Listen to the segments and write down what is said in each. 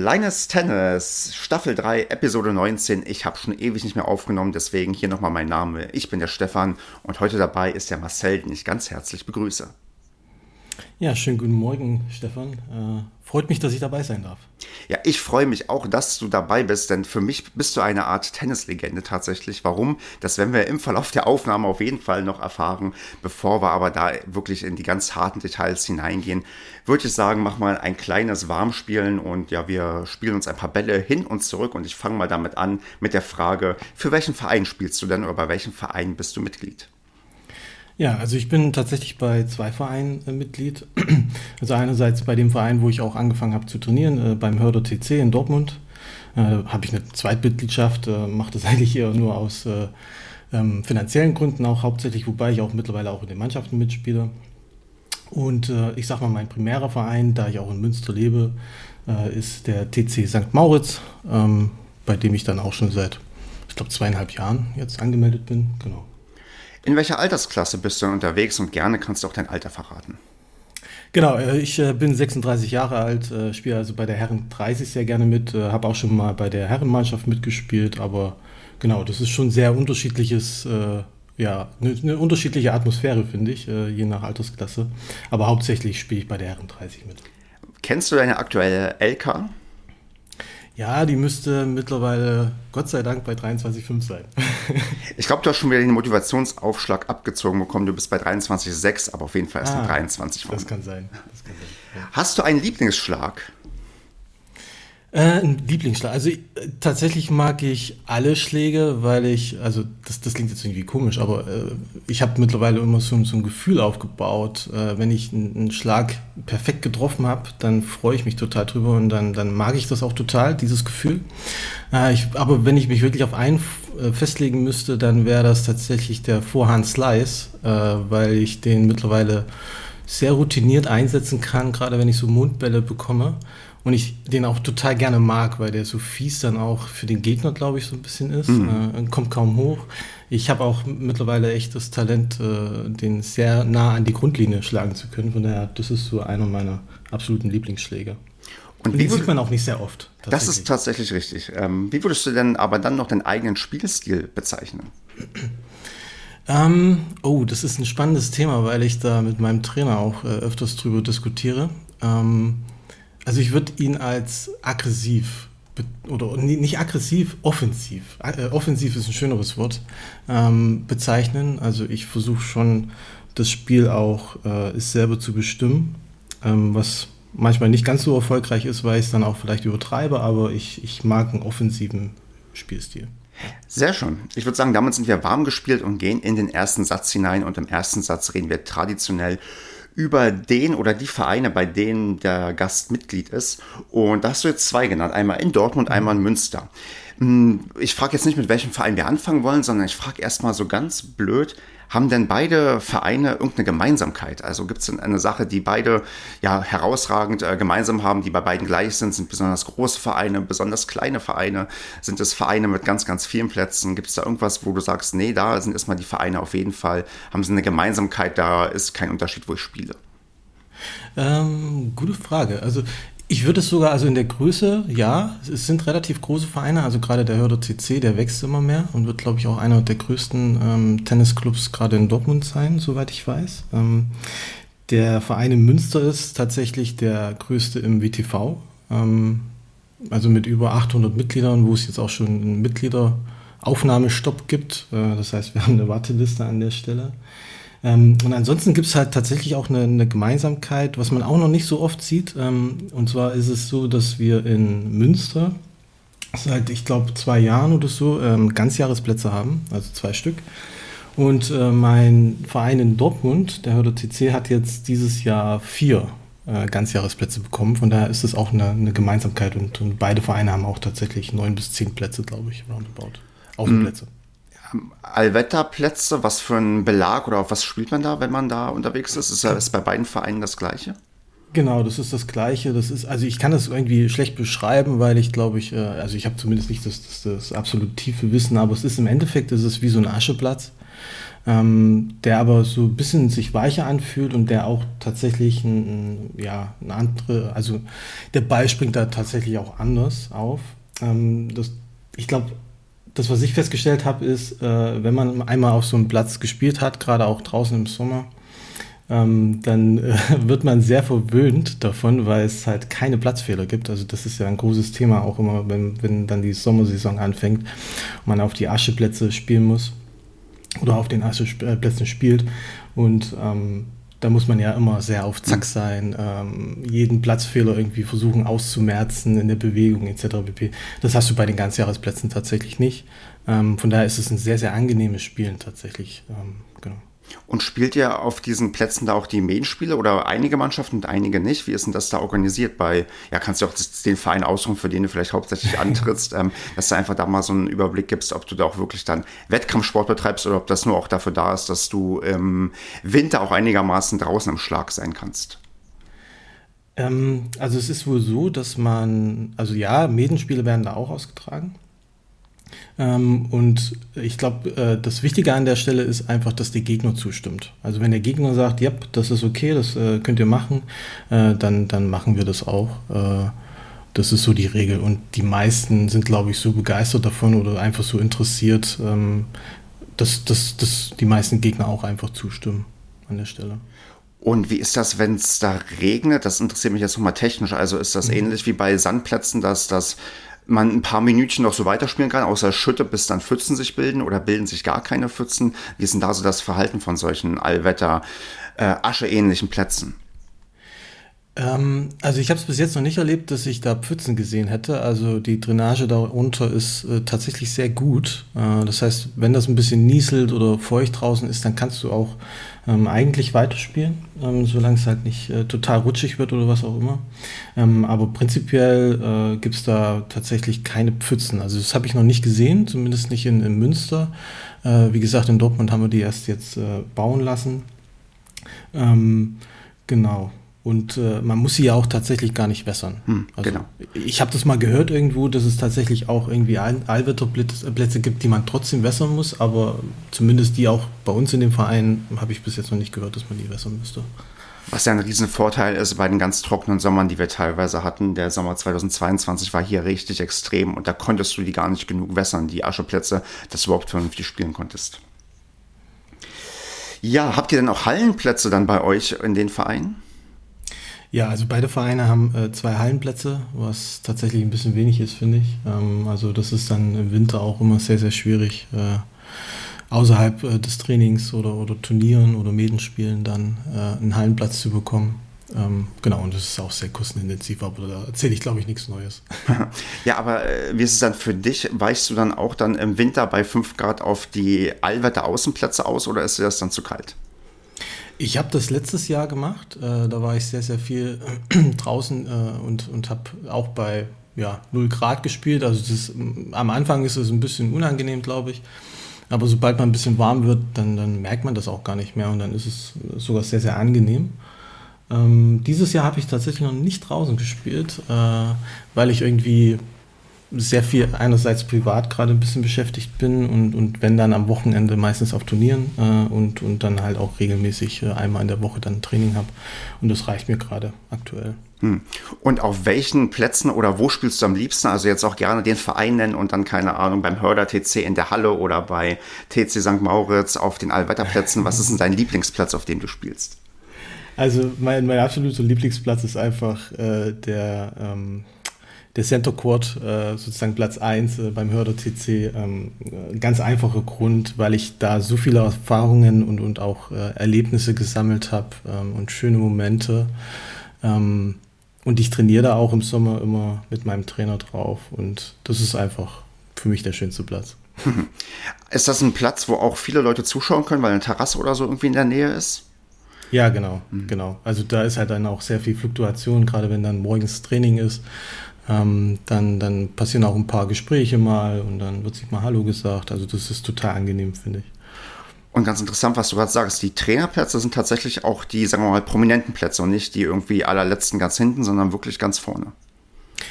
Kleines Tennis, Staffel 3, Episode 19. Ich habe schon ewig nicht mehr aufgenommen, deswegen hier nochmal mein Name. Ich bin der Stefan und heute dabei ist der Marcel, den ich ganz herzlich begrüße. Ja, schönen guten Morgen, Stefan. Äh, freut mich, dass ich dabei sein darf. Ja, ich freue mich auch, dass du dabei bist, denn für mich bist du eine Art Tennislegende tatsächlich. Warum? Das werden wir im Verlauf der Aufnahme auf jeden Fall noch erfahren. Bevor wir aber da wirklich in die ganz harten Details hineingehen, würde ich sagen, mach mal ein kleines Warmspielen und ja, wir spielen uns ein paar Bälle hin und zurück und ich fange mal damit an mit der Frage, für welchen Verein spielst du denn oder bei welchem Verein bist du Mitglied? Ja, also ich bin tatsächlich bei zwei Vereinen äh, Mitglied. Also einerseits bei dem Verein, wo ich auch angefangen habe zu trainieren, äh, beim Hörder TC in Dortmund. Äh, habe ich eine Zweitmitgliedschaft, äh, mache das eigentlich eher nur aus äh, ähm, finanziellen Gründen auch hauptsächlich, wobei ich auch mittlerweile auch in den Mannschaften mitspiele. Und äh, ich sage mal, mein primärer Verein, da ich auch in Münster lebe, ist der TC St. Mauritz, ähm, bei dem ich dann auch schon seit, ich glaube, zweieinhalb Jahren jetzt angemeldet bin. Genau. In welcher Altersklasse bist du unterwegs und gerne kannst du auch dein Alter verraten? Genau, äh, ich äh, bin 36 Jahre alt, äh, spiele also bei der Herren 30 sehr gerne mit, habe auch schon mal bei der Herrenmannschaft mitgespielt, aber genau, das ist schon sehr unterschiedliches, ja, eine, eine unterschiedliche Atmosphäre, finde ich, je nach Altersklasse. Aber hauptsächlich spiele ich bei der Herren 30 mit. Kennst du deine aktuelle LK? Ja, die müsste mittlerweile, Gott sei Dank, bei 23,5 sein. ich glaube, du hast schon wieder den Motivationsaufschlag abgezogen bekommen. Du bist bei 23,6, aber auf jeden Fall erst ah, 23 Das kann sein. Das kann sein ja. Hast du einen Lieblingsschlag? Äh, ein Lieblingsschlag. Also äh, tatsächlich mag ich alle Schläge, weil ich, also das, das klingt jetzt irgendwie komisch, aber äh, ich habe mittlerweile immer so, so, ein Gefühl aufgebaut. Äh, wenn ich einen Schlag perfekt getroffen habe, dann freue ich mich total drüber und dann, dann mag ich das auch total, dieses Gefühl. Äh, ich, aber wenn ich mich wirklich auf einen äh, festlegen müsste, dann wäre das tatsächlich der Vorhand Slice, weil ich den mittlerweile sehr routiniert einsetzen kann, gerade wenn ich so Mundbälle bekomme. Und ich den auch total gerne mag, weil der so fies dann auch für den Gegner, glaube ich, so ein bisschen ist. Mhm. Äh, kommt kaum hoch. Ich habe auch mittlerweile echt das Talent, äh, den sehr nah an die Grundlinie schlagen zu können. Von daher, das ist so einer meiner absoluten Lieblingsschläge. Und, Und den sieht man auch nicht sehr oft. Das ist tatsächlich richtig. Ähm, wie würdest du denn aber dann noch deinen eigenen Spielstil bezeichnen? Ähm, oh, das ist ein spannendes Thema, weil ich da mit meinem Trainer auch äh, öfters drüber diskutiere. Ähm, also ich würde ihn als aggressiv oder nicht aggressiv, offensiv. Äh, offensiv ist ein schöneres Wort ähm, bezeichnen. Also ich versuche schon das Spiel auch äh, selber zu bestimmen, ähm, was manchmal nicht ganz so erfolgreich ist, weil ich es dann auch vielleicht übertreibe, aber ich, ich mag einen offensiven Spielstil. Sehr schön. Ich würde sagen, damit sind wir warm gespielt und gehen in den ersten Satz hinein. Und im ersten Satz reden wir traditionell den oder die Vereine, bei denen der Gast Mitglied ist. Und da hast du jetzt zwei genannt, einmal in Dortmund, einmal in Münster. Hm, ich frage jetzt nicht, mit welchem Verein wir anfangen wollen, sondern ich frage erstmal so ganz blöd, haben denn beide Vereine irgendeine Gemeinsamkeit? Also gibt es eine Sache, die beide ja herausragend äh, gemeinsam haben, die bei beiden gleich sind? Sind besonders große Vereine, besonders kleine Vereine? Sind es Vereine mit ganz, ganz vielen Plätzen? Gibt es da irgendwas, wo du sagst, nee, da sind erstmal die Vereine auf jeden Fall, haben sie eine Gemeinsamkeit, da ist kein Unterschied, wo ich spiele? Ähm, gute Frage. Also ich würde es sogar, also in der Größe, ja, es sind relativ große Vereine, also gerade der Hörder CC, der wächst immer mehr und wird, glaube ich, auch einer der größten ähm, Tennisclubs gerade in Dortmund sein, soweit ich weiß. Ähm, der Verein in Münster ist tatsächlich der größte im WTV, ähm, also mit über 800 Mitgliedern, wo es jetzt auch schon einen Mitgliederaufnahmestopp gibt. Äh, das heißt, wir haben eine Warteliste an der Stelle. Ähm, und ansonsten gibt es halt tatsächlich auch eine, eine, Gemeinsamkeit, was man auch noch nicht so oft sieht. Ähm, und zwar ist es so, dass wir in Münster seit, ich glaube, zwei Jahren oder so ähm, Ganzjahresplätze haben, also zwei Stück. Und äh, mein Verein in Dortmund, der Hörder TC, hat jetzt dieses Jahr vier äh, Ganzjahresplätze bekommen. Von daher ist es auch eine, eine Gemeinsamkeit und, und, beide Vereine haben auch tatsächlich neun bis zehn Plätze, glaube ich, roundabout. Außenplätze. Mhm. Allwetterplätze, was für ein Belag oder auf was spielt man da, wenn man da unterwegs ist? Ist das bei beiden Vereinen das gleiche? Genau, das ist das Gleiche. Das ist, also ich kann das irgendwie schlecht beschreiben, weil ich glaube ich, äh, also ich habe zumindest nicht das, das, das absolut tiefe Wissen, aber es ist im Endeffekt ist es wie so ein Ascheplatz, ähm, der aber so ein bisschen sich weicher anfühlt und der auch tatsächlich ein, ja, eine andere, also der Ball springt da tatsächlich auch anders auf. Ähm, das, ich glaube, das, was ich festgestellt habe, ist, äh, wenn man einmal auf so einem Platz gespielt hat, gerade auch draußen im Sommer, ähm, dann äh, wird man sehr verwöhnt davon, weil es halt keine Platzfehler gibt. Also das ist ja ein großes Thema, auch immer, wenn, wenn dann die Sommersaison anfängt und man auf die Ascheplätze spielen muss oder auf den Ascheplätzen spielt. Und ähm, da muss man ja immer sehr auf Zack sein, ähm, jeden Platzfehler irgendwie versuchen auszumerzen in der Bewegung etc. pp. Das hast du bei den Ganzjahresplätzen tatsächlich nicht. Ähm, von daher ist es ein sehr, sehr angenehmes Spielen tatsächlich. Ähm, genau. Und spielt ihr auf diesen Plätzen da auch die Main-Spiele oder einige Mannschaften und einige nicht? Wie ist denn das da organisiert bei, ja, kannst du auch den Verein aussuchen, für den du vielleicht hauptsächlich antrittst, ähm, dass du einfach da mal so einen Überblick gibst, ob du da auch wirklich dann Wettkampfsport betreibst oder ob das nur auch dafür da ist, dass du im Winter auch einigermaßen draußen im Schlag sein kannst? Ähm, also es ist wohl so, dass man, also ja, Medenspiele werden da auch ausgetragen. Ähm, und ich glaube, äh, das Wichtige an der Stelle ist einfach, dass der Gegner zustimmt. Also wenn der Gegner sagt, ja, das ist okay, das äh, könnt ihr machen, äh, dann, dann machen wir das auch. Äh, das ist so die Regel. Und die meisten sind, glaube ich, so begeistert davon oder einfach so interessiert, ähm, dass, dass, dass die meisten Gegner auch einfach zustimmen an der Stelle. Und wie ist das, wenn es da regnet? Das interessiert mich jetzt nochmal technisch. Also ist das mhm. ähnlich wie bei Sandplätzen, dass das man ein paar Minütchen noch so weiterspielen kann, außer Schütte, bis dann Pfützen sich bilden oder bilden sich gar keine Pfützen. Wie ist denn da so das Verhalten von solchen Allwetter, äh, Asche-ähnlichen Plätzen? Ähm, also ich habe es bis jetzt noch nicht erlebt, dass ich da Pfützen gesehen hätte. Also die Drainage darunter ist äh, tatsächlich sehr gut. Äh, das heißt, wenn das ein bisschen nieselt oder feucht draußen ist, dann kannst du auch ähm, eigentlich weiterspielen, ähm, solange es halt nicht äh, total rutschig wird oder was auch immer. Ähm, aber prinzipiell äh, gibt es da tatsächlich keine Pfützen. Also das habe ich noch nicht gesehen, zumindest nicht in, in Münster. Äh, wie gesagt, in Dortmund haben wir die erst jetzt äh, bauen lassen. Ähm, genau. Und äh, man muss sie ja auch tatsächlich gar nicht wässern. Hm, also, genau. Ich habe das mal gehört irgendwo, dass es tatsächlich auch irgendwie All Allwetterplätze gibt, die man trotzdem wässern muss, aber zumindest die auch bei uns in dem Verein habe ich bis jetzt noch nicht gehört, dass man die wässern müsste. Was ja ein Riesenvorteil ist bei den ganz trockenen Sommern, die wir teilweise hatten. Der Sommer 2022 war hier richtig extrem und da konntest du die gar nicht genug wässern, die Ascheplätze, dass du überhaupt vernünftig spielen konntest. Ja, habt ihr denn auch Hallenplätze dann bei euch in den Vereinen? Ja, also beide Vereine haben äh, zwei Hallenplätze, was tatsächlich ein bisschen wenig ist, finde ich. Ähm, also das ist dann im Winter auch immer sehr, sehr schwierig, äh, außerhalb äh, des Trainings oder, oder Turnieren oder Medenspielen dann äh, einen Hallenplatz zu bekommen. Ähm, genau, und das ist auch sehr kostenintensiv, aber da erzähle ich, glaube ich, nichts Neues. ja, aber äh, wie ist es dann für dich? Weichst du dann auch dann im Winter bei 5 Grad auf die Allwetter Außenplätze aus oder ist dir das dann zu kalt? Ich habe das letztes Jahr gemacht. Äh, da war ich sehr, sehr viel draußen äh, und, und habe auch bei ja, 0 Grad gespielt. Also das, am Anfang ist es ein bisschen unangenehm, glaube ich. Aber sobald man ein bisschen warm wird, dann, dann merkt man das auch gar nicht mehr und dann ist es sogar sehr, sehr angenehm. Ähm, dieses Jahr habe ich tatsächlich noch nicht draußen gespielt, äh, weil ich irgendwie sehr viel einerseits privat gerade ein bisschen beschäftigt bin und, und wenn dann am Wochenende meistens auf Turnieren äh, und, und dann halt auch regelmäßig äh, einmal in der Woche dann Training habe. Und das reicht mir gerade aktuell. Hm. Und auf welchen Plätzen oder wo spielst du am liebsten? Also jetzt auch gerne den Verein nennen und dann, keine Ahnung, beim Hörder TC in der Halle oder bei TC St. Mauritz auf den Allwetterplätzen. Was ist denn dein Lieblingsplatz, auf dem du spielst? Also mein, mein absoluter Lieblingsplatz ist einfach äh, der ähm, der Center Court, äh, sozusagen Platz 1 äh, beim Hörder TC, ähm, ganz einfacher Grund, weil ich da so viele Erfahrungen und, und auch äh, Erlebnisse gesammelt habe ähm, und schöne Momente. Ähm, und ich trainiere da auch im Sommer immer mit meinem Trainer drauf und das ist einfach für mich der schönste Platz. Ist das ein Platz, wo auch viele Leute zuschauen können, weil eine Terrasse oder so irgendwie in der Nähe ist? Ja, genau, mhm. genau. Also da ist halt dann auch sehr viel Fluktuation, gerade wenn dann morgens Training ist. Ähm, dann, dann passieren auch ein paar Gespräche mal und dann wird sich mal Hallo gesagt. Also das ist total angenehm, finde ich. Und ganz interessant, was du gerade sagst, die Trainerplätze sind tatsächlich auch die, sagen wir mal, prominenten Plätze und nicht die irgendwie allerletzten ganz hinten, sondern wirklich ganz vorne.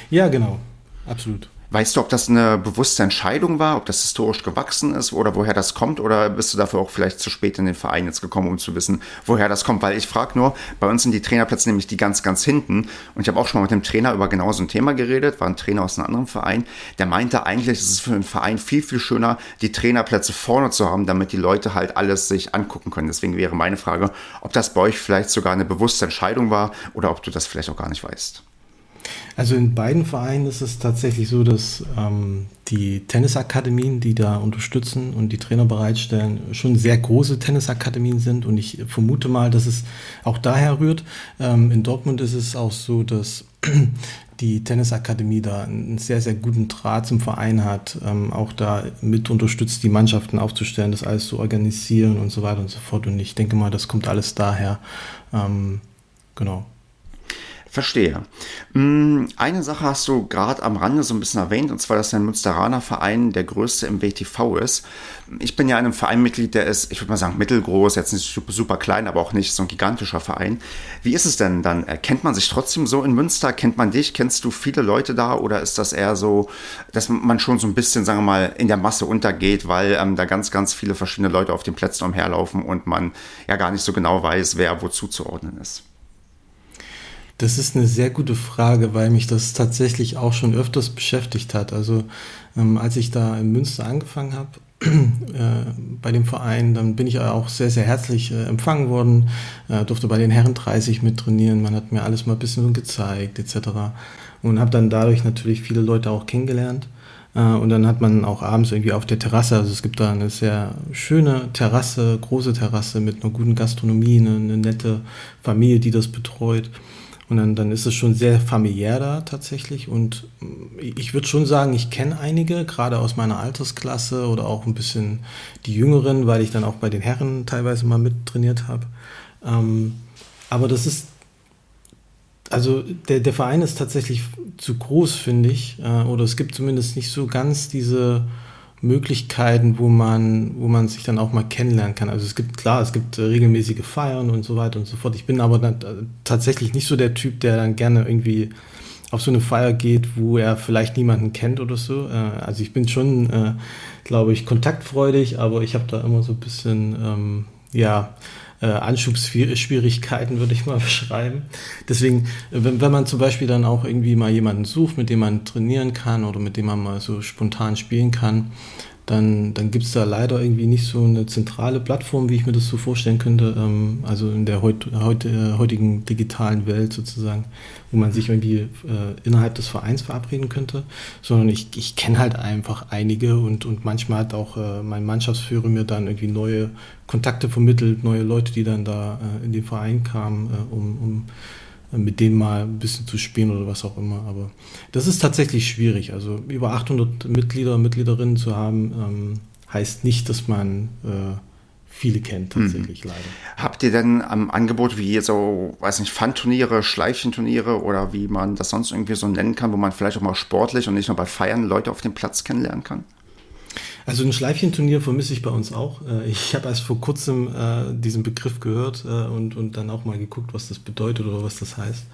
Ja, genau. Absolut. Weißt du, ob das eine bewusste Entscheidung war, ob das historisch gewachsen ist oder woher das kommt? Oder bist du dafür auch vielleicht zu spät in den Verein jetzt gekommen, um zu wissen, woher das kommt? Weil ich frage nur, bei uns sind die Trainerplätze nämlich die ganz, ganz hinten. Und ich habe auch schon mal mit dem Trainer über genau so ein Thema geredet, war ein Trainer aus einem anderen Verein. Der meinte, eigentlich ist es für einen Verein viel, viel schöner, die Trainerplätze vorne zu haben, damit die Leute halt alles sich angucken können. Deswegen wäre meine Frage, ob das bei euch vielleicht sogar eine bewusste Entscheidung war oder ob du das vielleicht auch gar nicht weißt. Also in beiden Vereinen ist es tatsächlich so, dass ähm, die Tennisakademien, die da unterstützen und die Trainer bereitstellen, schon sehr große Tennisakademien sind. Und ich vermute mal, dass es auch daher rührt. Ähm, in Dortmund ist es auch so, dass die Tennisakademie da einen sehr, sehr guten Draht zum Verein hat, ähm, auch da mit unterstützt, die Mannschaften aufzustellen, das alles zu organisieren und so weiter und so fort. Und ich denke mal, das kommt alles daher. Ähm, genau. Verstehe. Mm, eine Sache hast du gerade am Rande so ein bisschen erwähnt, und zwar, dass dein Münsteraner Verein der größte im WTV ist. Ich bin ja in einem Verein Mitglied, der ist, ich würde mal sagen, mittelgroß, jetzt nicht super, super klein, aber auch nicht so ein gigantischer Verein. Wie ist es denn dann? Kennt man sich trotzdem so in Münster? Kennt man dich? Kennst du viele Leute da? Oder ist das eher so, dass man schon so ein bisschen, sagen wir mal, in der Masse untergeht, weil ähm, da ganz, ganz viele verschiedene Leute auf den Plätzen umherlaufen und man ja gar nicht so genau weiß, wer wozu zuordnen ist? Das ist eine sehr gute Frage, weil mich das tatsächlich auch schon öfters beschäftigt hat. Also ähm, als ich da in Münster angefangen habe, äh, bei dem Verein, dann bin ich auch sehr, sehr herzlich äh, empfangen worden, äh, durfte bei den Herren 30 mit trainieren, man hat mir alles mal ein bisschen gezeigt etc. Und habe dann dadurch natürlich viele Leute auch kennengelernt. Äh, und dann hat man auch abends irgendwie auf der Terrasse, also es gibt da eine sehr schöne Terrasse, große Terrasse mit einer guten Gastronomie, eine, eine nette Familie, die das betreut. Und dann, dann ist es schon sehr familiär da tatsächlich. Und ich würde schon sagen, ich kenne einige, gerade aus meiner Altersklasse oder auch ein bisschen die Jüngeren, weil ich dann auch bei den Herren teilweise mal mittrainiert habe. Ähm, aber das ist, also der, der Verein ist tatsächlich zu groß, finde ich. Äh, oder es gibt zumindest nicht so ganz diese Möglichkeiten, wo man, wo man sich dann auch mal kennenlernen kann. Also es gibt klar, es gibt äh, regelmäßige Feiern und so weiter und so fort. Ich bin aber dann, äh, tatsächlich nicht so der Typ, der dann gerne irgendwie auf so eine Feier geht, wo er vielleicht niemanden kennt oder so. Äh, also ich bin schon, glaube ich, kontaktfreudig, aber ich habe da immer so ein bisschen, ähm, ja, äh, Anschubsschwierigkeiten, würde ich mal beschreiben. Deswegen, wenn, wenn man zum Beispiel dann auch irgendwie mal jemanden sucht, mit dem man trainieren kann oder mit dem man mal so spontan spielen kann, dann, dann gibt es da leider irgendwie nicht so eine zentrale Plattform, wie ich mir das so vorstellen könnte, ähm, also in der heut, heut, äh, heutigen digitalen Welt sozusagen, wo man sich irgendwie äh, innerhalb des Vereins verabreden könnte, sondern ich, ich kenne halt einfach einige und, und manchmal hat auch äh, mein Mannschaftsführer mir dann irgendwie neue Kontakte vermittelt, neue Leute, die dann da äh, in den Verein kamen, äh, um, um mit denen mal ein bisschen zu spielen oder was auch immer. Aber das ist tatsächlich schwierig. Also über 800 Mitglieder und Mitgliederinnen zu haben, ähm, heißt nicht, dass man äh, viele kennt, tatsächlich mhm. leider. Habt ihr denn am Angebot wie so, weiß nicht, Fun-Turniere, Schleifchenturniere oder wie man das sonst irgendwie so nennen kann, wo man vielleicht auch mal sportlich und nicht nur bei Feiern Leute auf dem Platz kennenlernen kann? Also ein Schleifchenturnier vermisse ich bei uns auch. Äh, ich habe erst vor kurzem äh, diesen Begriff gehört äh, und, und dann auch mal geguckt, was das bedeutet oder was das heißt.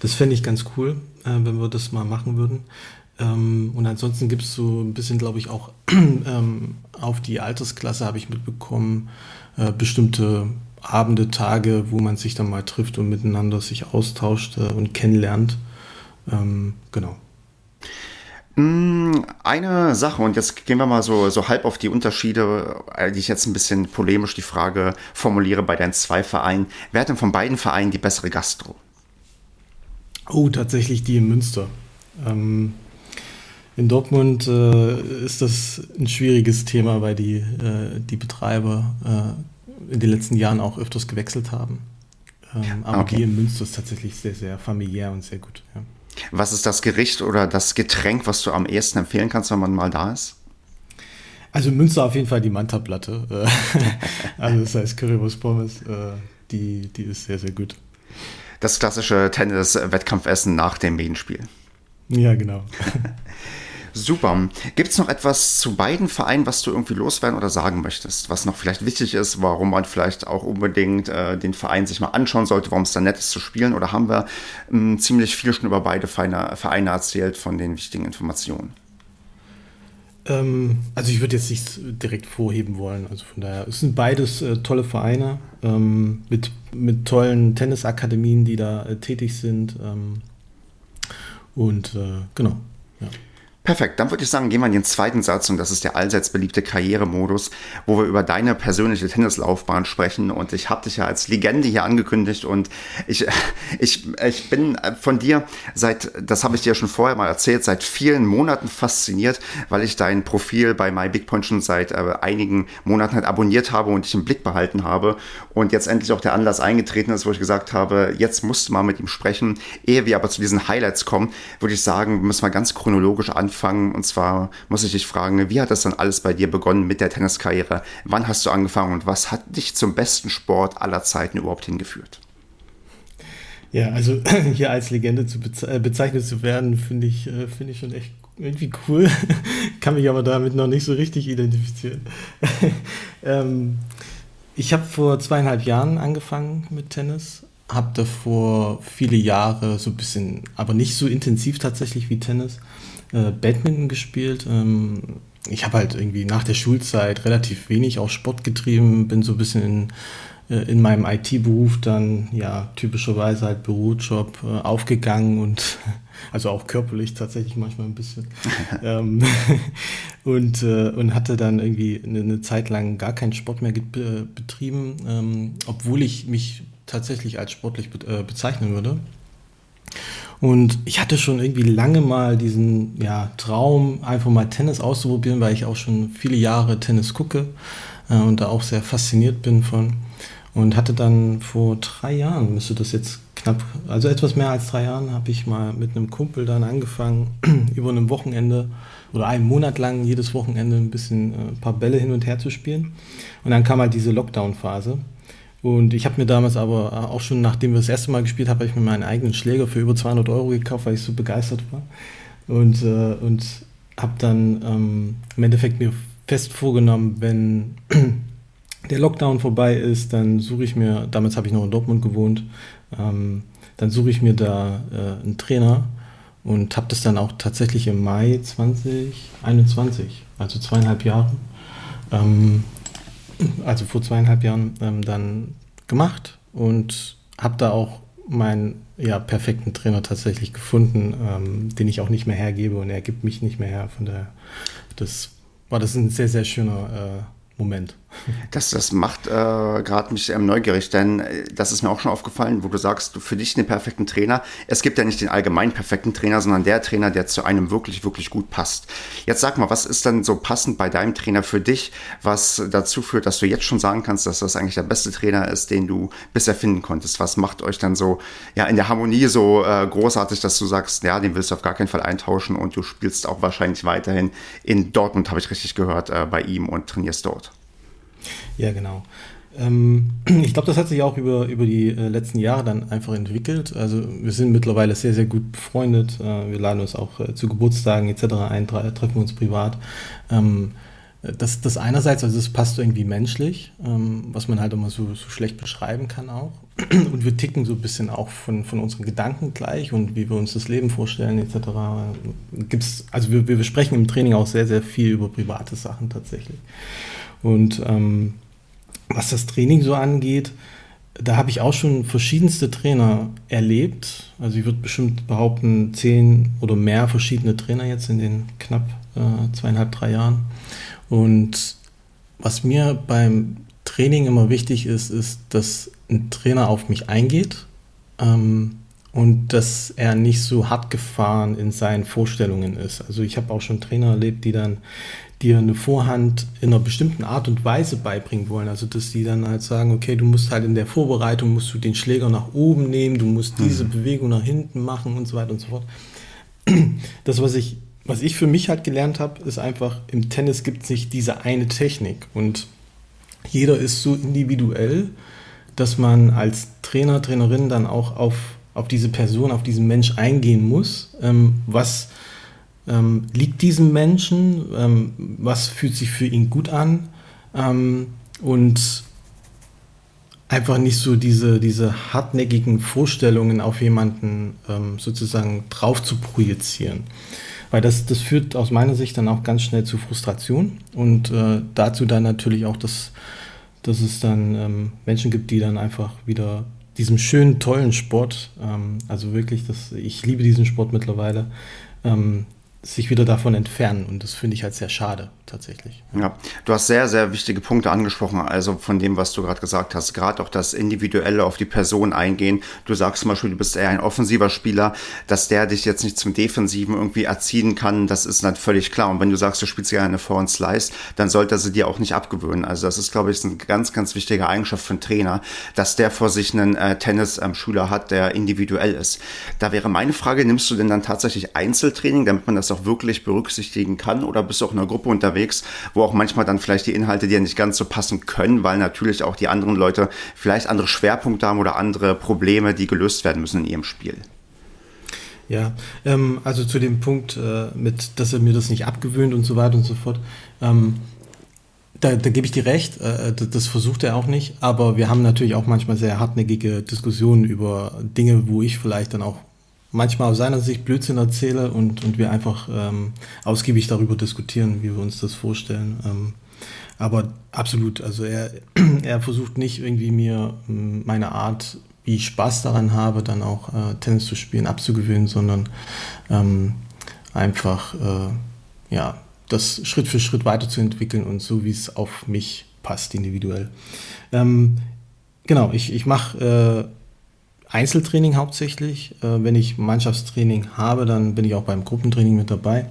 Das fände ich ganz cool, wenn wir das mal machen würden. Ähm, und ansonsten gibt es so ein bisschen, glaube ich, auch ähm, auf die Altersklasse habe ich mitbekommen, bestimmte Abende, Tage, wo man sich dann mal trifft und miteinander sich austauscht und kennenlernt. Ähm, genau. Mm, eine Sache, und jetzt gehen wir mal so, so halb auf die Unterschiede, äh, die ich jetzt ein bisschen polemisch die Frage formuliere bei deinen zwei Vereinen. Wer hat denn von beiden Vereinen die bessere Gastro? Oh, tatsächlich die in Münster. Ähm, in Dortmund äh, ist das ein schwieriges Thema, weil die, äh, die Betreiber äh, in den letzten Jahren auch öfters gewechselt haben. Ähm, aber okay. die in Münster ist tatsächlich sehr, sehr familiär und sehr gut. Ja. Was ist das Gericht oder das Getränk, was du am ehesten empfehlen kannst, wenn man mal da ist? Also Münster auf jeden Fall die Manta-Platte. also das heißt Currywurst Pommes. Äh, die, die ist sehr, sehr gut. Das klassische Tennis-Wettkampfessen nach dem Medienspiel. Ja, genau. Super. Gibt es noch etwas zu beiden Vereinen, was du irgendwie loswerden oder sagen möchtest, was noch vielleicht wichtig ist, warum man vielleicht auch unbedingt äh, den Verein sich mal anschauen sollte, warum es da nett ist zu spielen? Oder haben wir ähm, ziemlich viel schon über beide Vereine, Vereine erzählt von den wichtigen Informationen? Ähm, also ich würde jetzt nicht direkt vorheben wollen. Also von daher, es sind beides äh, tolle Vereine ähm, mit, mit tollen Tennisakademien, die da äh, tätig sind. Ähm, und äh, genau. Perfekt, dann würde ich sagen, gehen wir in den zweiten Satz und das ist der allseits beliebte Karrieremodus, wo wir über deine persönliche Tennislaufbahn sprechen. Und ich habe dich ja als Legende hier angekündigt und ich, ich, ich bin von dir seit, das habe ich dir schon vorher mal erzählt, seit vielen Monaten fasziniert, weil ich dein Profil bei MyBigPoint schon seit äh, einigen Monaten halt abonniert habe und dich im Blick behalten habe. Und jetzt endlich auch der Anlass eingetreten ist, wo ich gesagt habe, jetzt musst du mal mit ihm sprechen. Ehe wir aber zu diesen Highlights kommen, würde ich sagen, müssen wir ganz chronologisch anfangen anfangen. Und zwar muss ich dich fragen, wie hat das dann alles bei dir begonnen mit der Tenniskarriere? Wann hast du angefangen und was hat dich zum besten Sport aller Zeiten überhaupt hingeführt? Ja, also hier als Legende zu beze äh, bezeichnet zu werden, finde ich, äh, find ich schon echt irgendwie cool. Kann mich aber damit noch nicht so richtig identifizieren. ähm, ich habe vor zweieinhalb Jahren angefangen mit Tennis, habe davor viele Jahre so ein bisschen, aber nicht so intensiv tatsächlich wie Tennis, äh, Badminton gespielt. Ähm, ich habe halt irgendwie nach der Schulzeit relativ wenig auch Sport getrieben, bin so ein bisschen in, äh, in meinem IT-Beruf dann ja typischerweise halt Bürojob äh, aufgegangen und also auch körperlich tatsächlich manchmal ein bisschen ähm, und, äh, und hatte dann irgendwie eine, eine, Zeit lang gar keinen Sport mehr betrieben, ähm, obwohl ich mich tatsächlich als sportlich be äh, bezeichnen würde. Und ich hatte schon irgendwie lange mal diesen ja, Traum, einfach mal Tennis auszuprobieren, weil ich auch schon viele Jahre Tennis gucke äh, und da auch sehr fasziniert bin von. Und hatte dann vor drei Jahren, müsste das jetzt knapp, also etwas mehr als drei Jahren, habe ich mal mit einem Kumpel dann angefangen, über einem Wochenende oder einen Monat lang jedes Wochenende ein bisschen äh, ein paar Bälle hin und her zu spielen. Und dann kam halt diese Lockdown-Phase. Und ich habe mir damals aber auch schon, nachdem wir das erste Mal gespielt haben, habe ich mir meinen eigenen Schläger für über 200 Euro gekauft, weil ich so begeistert war. Und, äh, und habe dann ähm, im Endeffekt mir fest vorgenommen, wenn der Lockdown vorbei ist, dann suche ich mir, damals habe ich noch in Dortmund gewohnt, ähm, dann suche ich mir da äh, einen Trainer und habe das dann auch tatsächlich im Mai 2021, also zweieinhalb Jahre, ähm, also vor zweieinhalb Jahren, ähm, dann gemacht und habe da auch meinen ja, perfekten Trainer tatsächlich gefunden, ähm, den ich auch nicht mehr hergebe und er gibt mich nicht mehr her. Von daher, das war das ein sehr, sehr schöner äh, Moment. Das, das macht äh, gerade mich ähm, neugierig, denn äh, das ist mir auch schon aufgefallen, wo du sagst, du für dich den perfekten Trainer. Es gibt ja nicht den allgemein perfekten Trainer, sondern der Trainer, der zu einem wirklich, wirklich gut passt. Jetzt sag mal, was ist denn so passend bei deinem Trainer für dich, was dazu führt, dass du jetzt schon sagen kannst, dass das eigentlich der beste Trainer ist, den du bisher finden konntest? Was macht euch dann so ja in der Harmonie so äh, großartig, dass du sagst, ja, den willst du auf gar keinen Fall eintauschen und du spielst auch wahrscheinlich weiterhin in Dortmund, habe ich richtig gehört, äh, bei ihm und trainierst dort? Ja, genau. Ähm, ich glaube, das hat sich auch über, über die äh, letzten Jahre dann einfach entwickelt. Also wir sind mittlerweile sehr, sehr gut befreundet. Äh, wir laden uns auch äh, zu Geburtstagen etc. ein, treffen uns privat. Ähm, das, das einerseits, also es passt irgendwie menschlich, ähm, was man halt immer so, so schlecht beschreiben kann auch. Und wir ticken so ein bisschen auch von, von unseren Gedanken gleich und wie wir uns das Leben vorstellen etc. Gibt's, also wir, wir sprechen im Training auch sehr, sehr viel über private Sachen tatsächlich. Und ähm, was das Training so angeht, da habe ich auch schon verschiedenste Trainer erlebt. Also ich würde bestimmt behaupten, zehn oder mehr verschiedene Trainer jetzt in den knapp äh, zweieinhalb, drei Jahren. Und was mir beim Training immer wichtig ist, ist, dass ein Trainer auf mich eingeht ähm, und dass er nicht so hart gefahren in seinen Vorstellungen ist. Also ich habe auch schon Trainer erlebt, die dann dir eine Vorhand in einer bestimmten Art und Weise beibringen wollen. Also dass die dann halt sagen, okay, du musst halt in der Vorbereitung musst du den Schläger nach oben nehmen, du musst diese mhm. Bewegung nach hinten machen und so weiter und so fort. Das, was ich, was ich für mich halt gelernt habe, ist einfach, im Tennis gibt es nicht diese eine Technik und jeder ist so individuell, dass man als Trainer, Trainerin dann auch auf, auf diese Person, auf diesen Mensch eingehen muss. Ähm, was ähm, liegt diesem Menschen? Ähm, was fühlt sich für ihn gut an? Ähm, und einfach nicht so diese, diese hartnäckigen Vorstellungen auf jemanden ähm, sozusagen drauf zu projizieren. Weil das, das führt aus meiner Sicht dann auch ganz schnell zu Frustration und äh, dazu dann natürlich auch, dass, dass es dann ähm, Menschen gibt, die dann einfach wieder diesem schönen, tollen Sport, ähm, also wirklich, das, ich liebe diesen Sport mittlerweile, ähm, sich wieder davon entfernen. Und das finde ich halt sehr schade, tatsächlich. Ja, du hast sehr, sehr wichtige Punkte angesprochen, also von dem, was du gerade gesagt hast. Gerade auch das Individuelle auf die Person eingehen. Du sagst zum Beispiel, du bist eher ein offensiver Spieler, dass der dich jetzt nicht zum Defensiven irgendwie erziehen kann, das ist nicht völlig klar. Und wenn du sagst, du spielst gerne Vor- und Slice, dann sollte er sie dir auch nicht abgewöhnen. Also das ist, glaube ich, eine ganz, ganz wichtige Eigenschaft einen Trainer, dass der vor sich einen äh, Tennis-Schüler hat, der individuell ist. Da wäre meine Frage, nimmst du denn dann tatsächlich Einzeltraining, damit man das auch auch wirklich berücksichtigen kann? Oder bist du auch in einer Gruppe unterwegs, wo auch manchmal dann vielleicht die Inhalte dir nicht ganz so passen können, weil natürlich auch die anderen Leute vielleicht andere Schwerpunkte haben oder andere Probleme, die gelöst werden müssen in ihrem Spiel? Ja, ähm, also zu dem Punkt äh, mit, dass er mir das nicht abgewöhnt und so weiter und so fort. Ähm, da, da gebe ich dir recht, äh, das versucht er auch nicht, aber wir haben natürlich auch manchmal sehr hartnäckige Diskussionen über Dinge, wo ich vielleicht dann auch manchmal aus seiner Sicht Blödsinn erzähle und, und wir einfach ähm, ausgiebig darüber diskutieren, wie wir uns das vorstellen. Ähm, aber absolut, also er, er versucht nicht irgendwie mir ähm, meine Art, wie ich Spaß daran habe, dann auch äh, Tennis zu spielen, abzugewöhnen, sondern ähm, einfach äh, ja, das Schritt für Schritt weiterzuentwickeln und so, wie es auf mich passt, individuell. Ähm, genau, ich, ich mache äh, Einzeltraining hauptsächlich. Äh, wenn ich Mannschaftstraining habe, dann bin ich auch beim Gruppentraining mit dabei.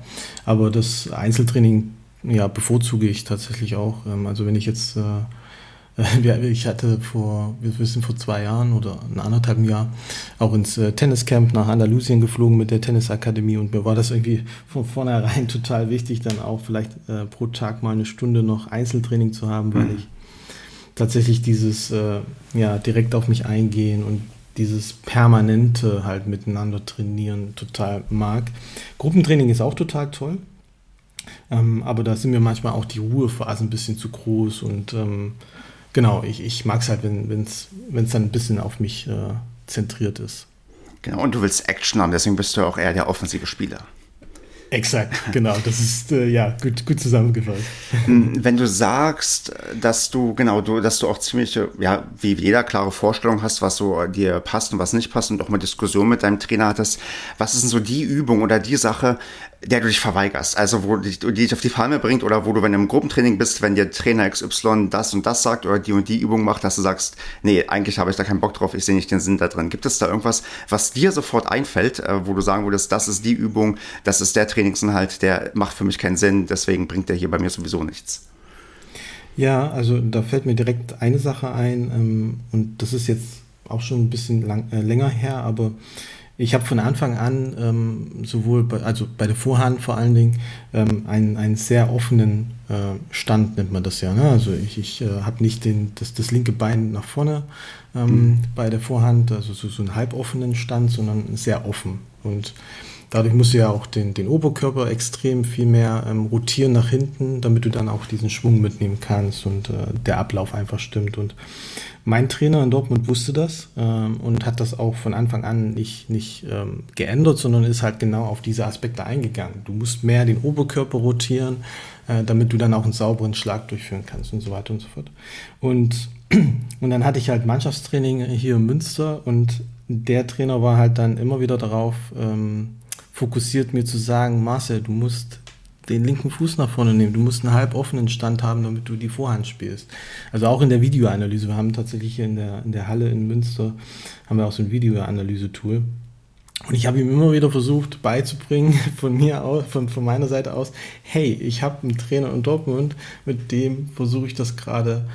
Aber das Einzeltraining ja, bevorzuge ich tatsächlich auch. Ähm, also wenn ich jetzt, äh, ich hatte vor, wir sind vor zwei Jahren oder ein anderthalb Jahr auch ins äh, Tenniscamp nach Andalusien geflogen mit der Tennisakademie und mir war das irgendwie von vornherein total wichtig, dann auch vielleicht äh, pro Tag mal eine Stunde noch Einzeltraining zu haben, weil mhm. ich tatsächlich dieses äh, ja direkt auf mich eingehen und dieses permanente halt miteinander trainieren total mag. Gruppentraining ist auch total toll. Ähm, aber da sind mir manchmal auch die Ruhephasen ein bisschen zu groß und ähm, genau, ich, ich mag es halt, wenn es dann ein bisschen auf mich äh, zentriert ist. Genau, und du willst Action haben, deswegen bist du auch eher der offensive Spieler. Exakt, genau. Das ist äh, ja gut, gut zusammengefasst. Hm, wenn du sagst, dass du genau, du, dass du auch ziemlich, ja, wie jeder klare Vorstellung hast, was so dir passt und was nicht passt und auch mal Diskussion mit deinem Trainer hattest, was ist denn so die Übung oder die Sache, der du dich verweigerst. Also wo die, die dich auf die Palme bringt oder wo du, wenn du im Gruppentraining bist, wenn dir Trainer XY das und das sagt oder die und die Übung macht, dass du sagst, nee, eigentlich habe ich da keinen Bock drauf, ich sehe nicht den Sinn da drin. Gibt es da irgendwas, was dir sofort einfällt, äh, wo du sagen würdest, das ist die Übung, das ist der Trainingsinhalt, der macht für mich keinen Sinn, deswegen bringt der hier bei mir sowieso nichts? Ja, also da fällt mir direkt eine Sache ein ähm, und das ist jetzt auch schon ein bisschen lang, äh, länger her, aber ich habe von Anfang an ähm, sowohl bei, also bei der Vorhand vor allen Dingen ähm, einen, einen sehr offenen äh, Stand nennt man das ja. Ne? Also ich, ich äh, habe nicht den, das, das linke Bein nach vorne ähm, mhm. bei der Vorhand, also so, so einen halboffenen Stand, sondern sehr offen. Und dadurch musst du ja auch den, den Oberkörper extrem viel mehr ähm, rotieren nach hinten, damit du dann auch diesen Schwung mitnehmen kannst und äh, der Ablauf einfach stimmt. Und mein Trainer in Dortmund wusste das ähm, und hat das auch von Anfang an nicht, nicht ähm, geändert, sondern ist halt genau auf diese Aspekte eingegangen. Du musst mehr den Oberkörper rotieren, äh, damit du dann auch einen sauberen Schlag durchführen kannst und so weiter und so fort. Und, und dann hatte ich halt Mannschaftstraining hier in Münster und der Trainer war halt dann immer wieder darauf ähm, fokussiert, mir zu sagen, Marcel, du musst den linken Fuß nach vorne nehmen. Du musst einen halb offenen Stand haben, damit du die Vorhand spielst. Also auch in der Videoanalyse. Wir haben tatsächlich hier in der, in der Halle in Münster haben wir auch so ein Videoanalyse-Tool. Und ich habe ihm immer wieder versucht beizubringen, von mir aus, von, von meiner Seite aus, hey, ich habe einen Trainer in Dortmund, mit dem versuche ich das gerade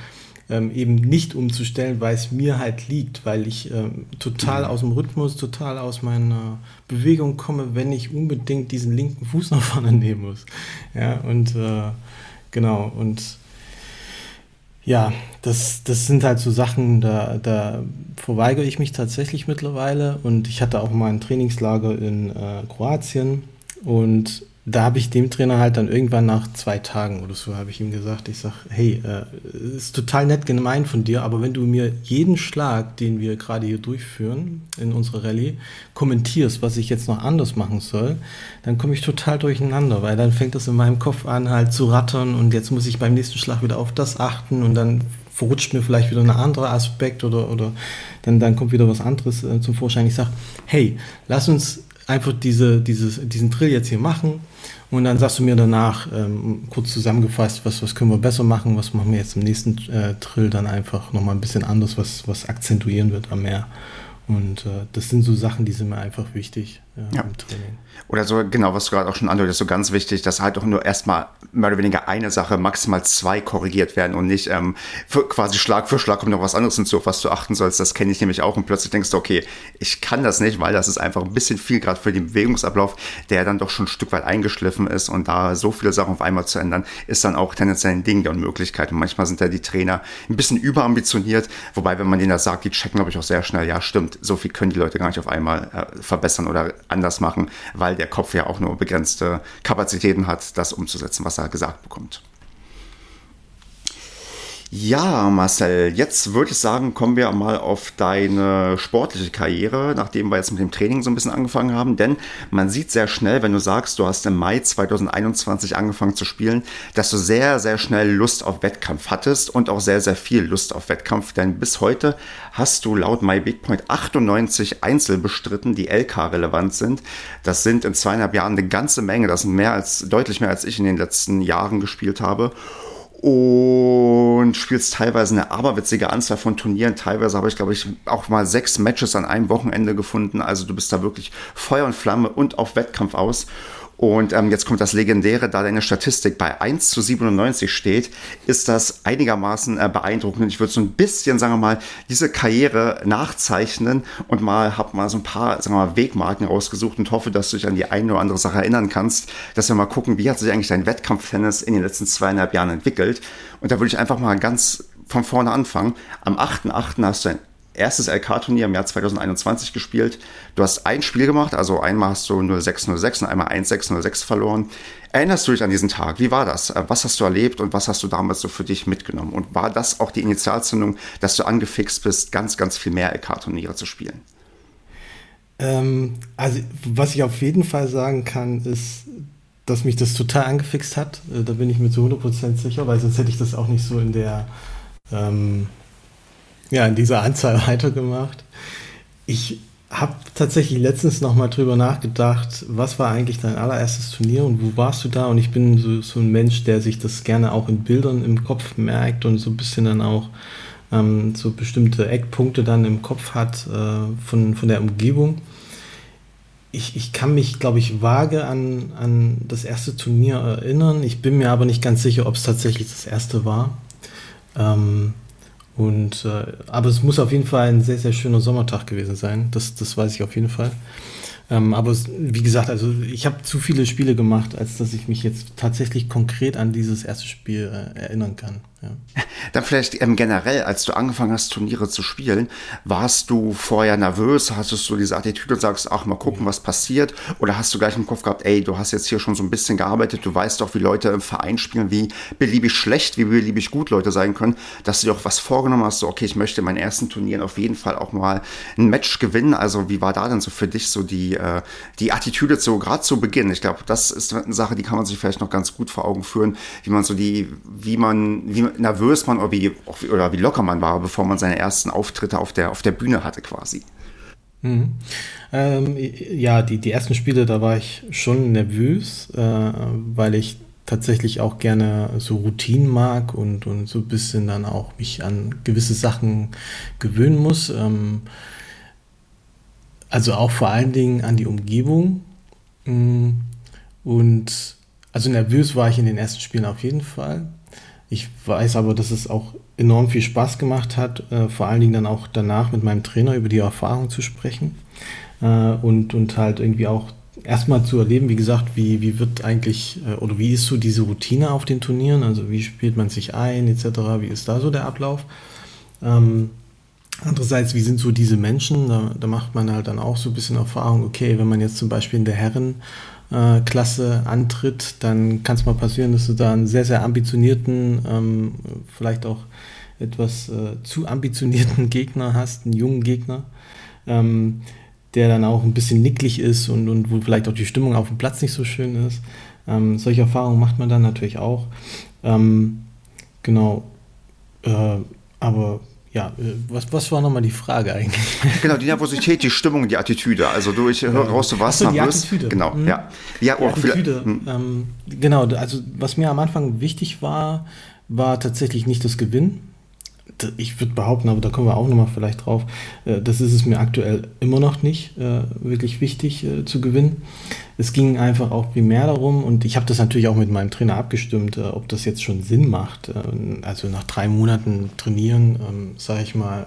ähm, eben nicht umzustellen, weil es mir halt liegt, weil ich ähm, total aus dem Rhythmus, total aus meiner Bewegung komme, wenn ich unbedingt diesen linken Fuß nach vorne nehmen muss. Ja, und äh, genau, und Ja, das, das sind halt so Sachen, da, da verweigere ich mich tatsächlich mittlerweile. Und ich hatte auch mal ein Trainingslager in äh, Kroatien und da habe ich dem Trainer halt dann irgendwann nach zwei Tagen oder so, habe ich ihm gesagt, ich sage, hey, äh, ist total nett gemeint von dir, aber wenn du mir jeden Schlag, den wir gerade hier durchführen in unserer Rallye, kommentierst, was ich jetzt noch anders machen soll, dann komme ich total durcheinander, weil dann fängt das in meinem Kopf an halt zu rattern und jetzt muss ich beim nächsten Schlag wieder auf das achten und dann verrutscht mir vielleicht wieder ein anderer Aspekt oder, oder dann, dann kommt wieder was anderes äh, zum Vorschein. Ich sage, hey, lass uns einfach diese, dieses, diesen Drill jetzt hier machen und dann sagst du mir danach ähm, kurz zusammengefasst, was, was können wir besser machen, was machen wir jetzt im nächsten äh, Drill dann einfach nochmal ein bisschen anders, was, was akzentuieren wird am Meer. Und äh, das sind so Sachen, die sind mir einfach wichtig äh, ja. im Training. Oder so, genau, was du gerade auch schon andeutest, so ganz wichtig, dass halt auch nur erstmal mehr oder weniger eine Sache, maximal zwei korrigiert werden und nicht ähm, für, quasi Schlag für Schlag kommt noch was anderes hinzu, auf was du achten sollst. Das kenne ich nämlich auch und plötzlich denkst du, okay, ich kann das nicht, weil das ist einfach ein bisschen viel gerade für den Bewegungsablauf, der dann doch schon ein Stück weit eingeschliffen ist und da so viele Sachen auf einmal zu ändern, ist dann auch tendenziell ein Ding der Unmöglichkeit. Und manchmal sind da die Trainer ein bisschen überambitioniert, wobei, wenn man denen das sagt, die checken, glaube ich, auch sehr schnell, ja, stimmt, so viel können die Leute gar nicht auf einmal äh, verbessern oder anders machen, weil der Kopf ja auch nur begrenzte Kapazitäten hat, das umzusetzen, was er gesagt bekommt. Ja, Marcel, jetzt würde ich sagen, kommen wir mal auf deine sportliche Karriere, nachdem wir jetzt mit dem Training so ein bisschen angefangen haben. Denn man sieht sehr schnell, wenn du sagst, du hast im Mai 2021 angefangen zu spielen, dass du sehr, sehr schnell Lust auf Wettkampf hattest und auch sehr, sehr viel Lust auf Wettkampf. Denn bis heute hast du laut MyBigPoint 98 Einzel bestritten, die LK-relevant sind. Das sind in zweieinhalb Jahren eine ganze Menge. Das sind mehr als, deutlich mehr als ich in den letzten Jahren gespielt habe und spielst teilweise eine aberwitzige Anzahl von Turnieren. Teilweise habe ich, glaube ich, auch mal sechs Matches an einem Wochenende gefunden. Also du bist da wirklich Feuer und Flamme und auf Wettkampf aus. Und ähm, jetzt kommt das Legendäre, da deine Statistik bei 1 zu 97 steht, ist das einigermaßen äh, beeindruckend. Ich würde so ein bisschen, sagen wir mal, diese Karriere nachzeichnen und mal habe mal so ein paar, sagen wir mal, Wegmarken rausgesucht und hoffe, dass du dich an die eine oder andere Sache erinnern kannst, dass wir mal gucken, wie hat sich eigentlich dein Wettkampftennis in den letzten zweieinhalb Jahren entwickelt. Und da würde ich einfach mal ganz von vorne anfangen. Am 8.8. hast du ein erstes LK-Turnier im Jahr 2021 gespielt. Du hast ein Spiel gemacht, also einmal hast du 0606 und einmal 1606 verloren. Erinnerst du dich an diesen Tag? Wie war das? Äh, was hast du erlebt und was hast du damals so für dich mitgenommen? Und war das auch die Initialzündung, dass du angefixt bist, ganz, ganz viel mehr LK-Turniere zu spielen? Ähm, also, was ich auf jeden Fall sagen kann, ist, dass mich das total angefixt hat. Äh, da bin ich mir zu 100% sicher, weil sonst hätte ich das auch nicht so in der ähm, ja, in dieser Anzahl weitergemacht. Ich habe tatsächlich letztens noch mal drüber nachgedacht, was war eigentlich dein allererstes Turnier und wo warst du da? Und ich bin so, so ein Mensch, der sich das gerne auch in Bildern im Kopf merkt und so ein bisschen dann auch ähm, so bestimmte Eckpunkte dann im Kopf hat äh, von, von der Umgebung. Ich, ich kann mich, glaube ich, vage an, an das erste Turnier erinnern. Ich bin mir aber nicht ganz sicher, ob es tatsächlich das erste war. Ähm, und, äh, aber es muss auf jeden Fall ein sehr, sehr schöner Sommertag gewesen sein. Das, das weiß ich auf jeden Fall. Ähm, aber es, wie gesagt, also ich habe zu viele Spiele gemacht, als dass ich mich jetzt tatsächlich konkret an dieses erste Spiel äh, erinnern kann. Ja. Dann vielleicht ähm, generell, als du angefangen hast, Turniere zu spielen, warst du vorher nervös? Hattest du diese Attitüde und sagst, ach, mal gucken, was passiert? Oder hast du gleich im Kopf gehabt, ey, du hast jetzt hier schon so ein bisschen gearbeitet, du weißt doch, wie Leute im Verein spielen, wie beliebig schlecht, wie beliebig gut Leute sein können, dass du dir auch was vorgenommen hast, so, okay, ich möchte in meinen ersten Turnieren auf jeden Fall auch mal ein Match gewinnen. Also, wie war da denn so für dich so die, äh, die Attitüde so gerade zu Beginn? Ich glaube, das ist eine Sache, die kann man sich vielleicht noch ganz gut vor Augen führen, wie man so die, wie man, wie man nervös man oder wie, oder wie locker man war, bevor man seine ersten Auftritte auf der, auf der Bühne hatte quasi. Mhm. Ähm, ja, die, die ersten Spiele, da war ich schon nervös, äh, weil ich tatsächlich auch gerne so Routinen mag und, und so ein bisschen dann auch mich an gewisse Sachen gewöhnen muss. Ähm, also auch vor allen Dingen an die Umgebung. Mm, und also nervös war ich in den ersten Spielen auf jeden Fall. Ich weiß aber, dass es auch enorm viel Spaß gemacht hat, äh, vor allen Dingen dann auch danach mit meinem Trainer über die Erfahrung zu sprechen äh, und, und halt irgendwie auch erstmal zu erleben, wie gesagt, wie, wie wird eigentlich äh, oder wie ist so diese Routine auf den Turnieren, also wie spielt man sich ein etc., wie ist da so der Ablauf. Ähm, andererseits, wie sind so diese Menschen, da, da, macht man halt dann auch so ein bisschen Erfahrung, okay, wenn man jetzt zum Beispiel in der Herrenklasse äh, antritt, dann kann es mal passieren, dass du da einen sehr, sehr ambitionierten, ähm, vielleicht auch etwas äh, zu ambitionierten Gegner hast, einen jungen Gegner. Ähm, der dann auch ein bisschen nicklig ist und, und wo vielleicht auch die Stimmung auf dem Platz nicht so schön ist. Ähm, solche Erfahrungen macht man dann natürlich auch. Ähm, genau. Äh, aber ja, äh, was, was war nochmal die Frage eigentlich? Genau, die Nervosität, die Stimmung, die Attitüde. Also du, ich höre raus, du warst nervös. Die Attitüde. Genau, mhm. ja. Ja, die auch Attitüde. Hm. Ähm, genau, also was mir am Anfang wichtig war, war tatsächlich nicht das Gewinn ich würde behaupten, aber da kommen wir auch nochmal vielleicht drauf, äh, das ist es mir aktuell immer noch nicht äh, wirklich wichtig äh, zu gewinnen. Es ging einfach auch primär darum, und ich habe das natürlich auch mit meinem Trainer abgestimmt, ob das jetzt schon Sinn macht. also nach drei Monaten trainieren, ähm, sage ich mal,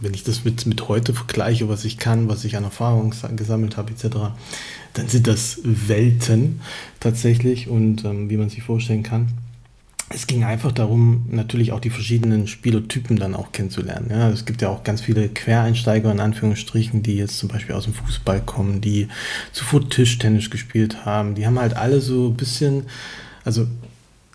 wenn ich das mit, mit heute vergleiche, was ich kann, was ich an Erfahrung gesammelt habe, etc., dann sind das Welten tatsächlich und ähm, wie man sich vorstellen kann es ging einfach darum, natürlich auch die verschiedenen Spielertypen dann auch kennenzulernen. Ja, es gibt ja auch ganz viele Quereinsteiger in Anführungsstrichen, die jetzt zum Beispiel aus dem Fußball kommen, die zuvor Tischtennis gespielt haben. Die haben halt alle so ein bisschen, also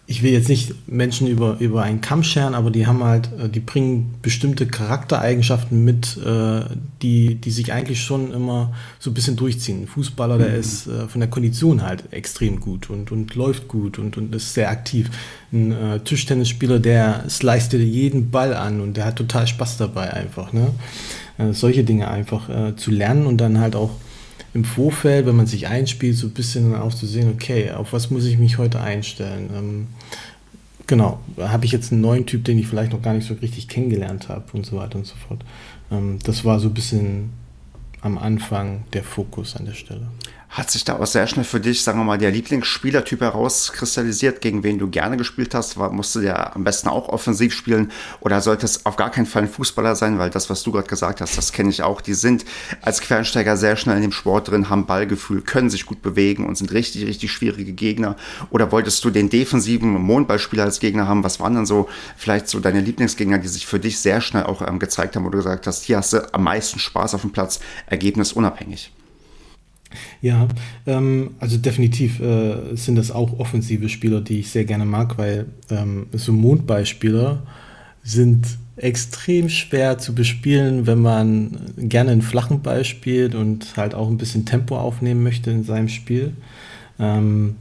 ich will jetzt nicht Menschen über, über einen Kamm scheren, aber die haben halt, äh, die bringen bestimmte Charaktereigenschaften mit, äh, die, die sich eigentlich schon immer so ein bisschen durchziehen. Ein Fußballer, der mhm. ist äh, von der Kondition halt extrem gut und, und läuft gut und, und ist sehr aktiv. Ein äh, Tischtennisspieler, der sliced dir jeden Ball an und der hat total Spaß dabei einfach. Ne? Solche Dinge einfach zu lernen und dann halt auch im Vorfeld, wenn man sich einspielt, so ein bisschen auch zu sehen, okay, auf was muss ich mich heute einstellen? Ähm, genau, habe ich jetzt einen neuen Typ, den ich vielleicht noch gar nicht so richtig kennengelernt habe und so weiter und so fort. Ähm, das war so ein bisschen am Anfang der Fokus an der Stelle. Hat sich da auch sehr schnell für dich, sagen wir mal, der Lieblingsspielertyp herauskristallisiert, gegen wen du gerne gespielt hast? War, musste der am besten auch offensiv spielen oder sollte es auf gar keinen Fall ein Fußballer sein? Weil das, was du gerade gesagt hast, das kenne ich auch. Die sind als Quereinsteiger sehr schnell in dem Sport drin, haben Ballgefühl, können sich gut bewegen und sind richtig, richtig schwierige Gegner. Oder wolltest du den defensiven Mondballspieler als Gegner haben? Was waren dann so vielleicht so deine Lieblingsgegner, die sich für dich sehr schnell auch ähm, gezeigt haben, wo du gesagt hast, hier hast du am meisten Spaß auf dem Platz, ergebnisunabhängig? Ja, ähm, also definitiv äh, sind das auch offensive Spieler, die ich sehr gerne mag, weil ähm, so Mondballspieler sind extrem schwer zu bespielen, wenn man gerne einen flachen Ball spielt und halt auch ein bisschen Tempo aufnehmen möchte in seinem Spiel. Ähm,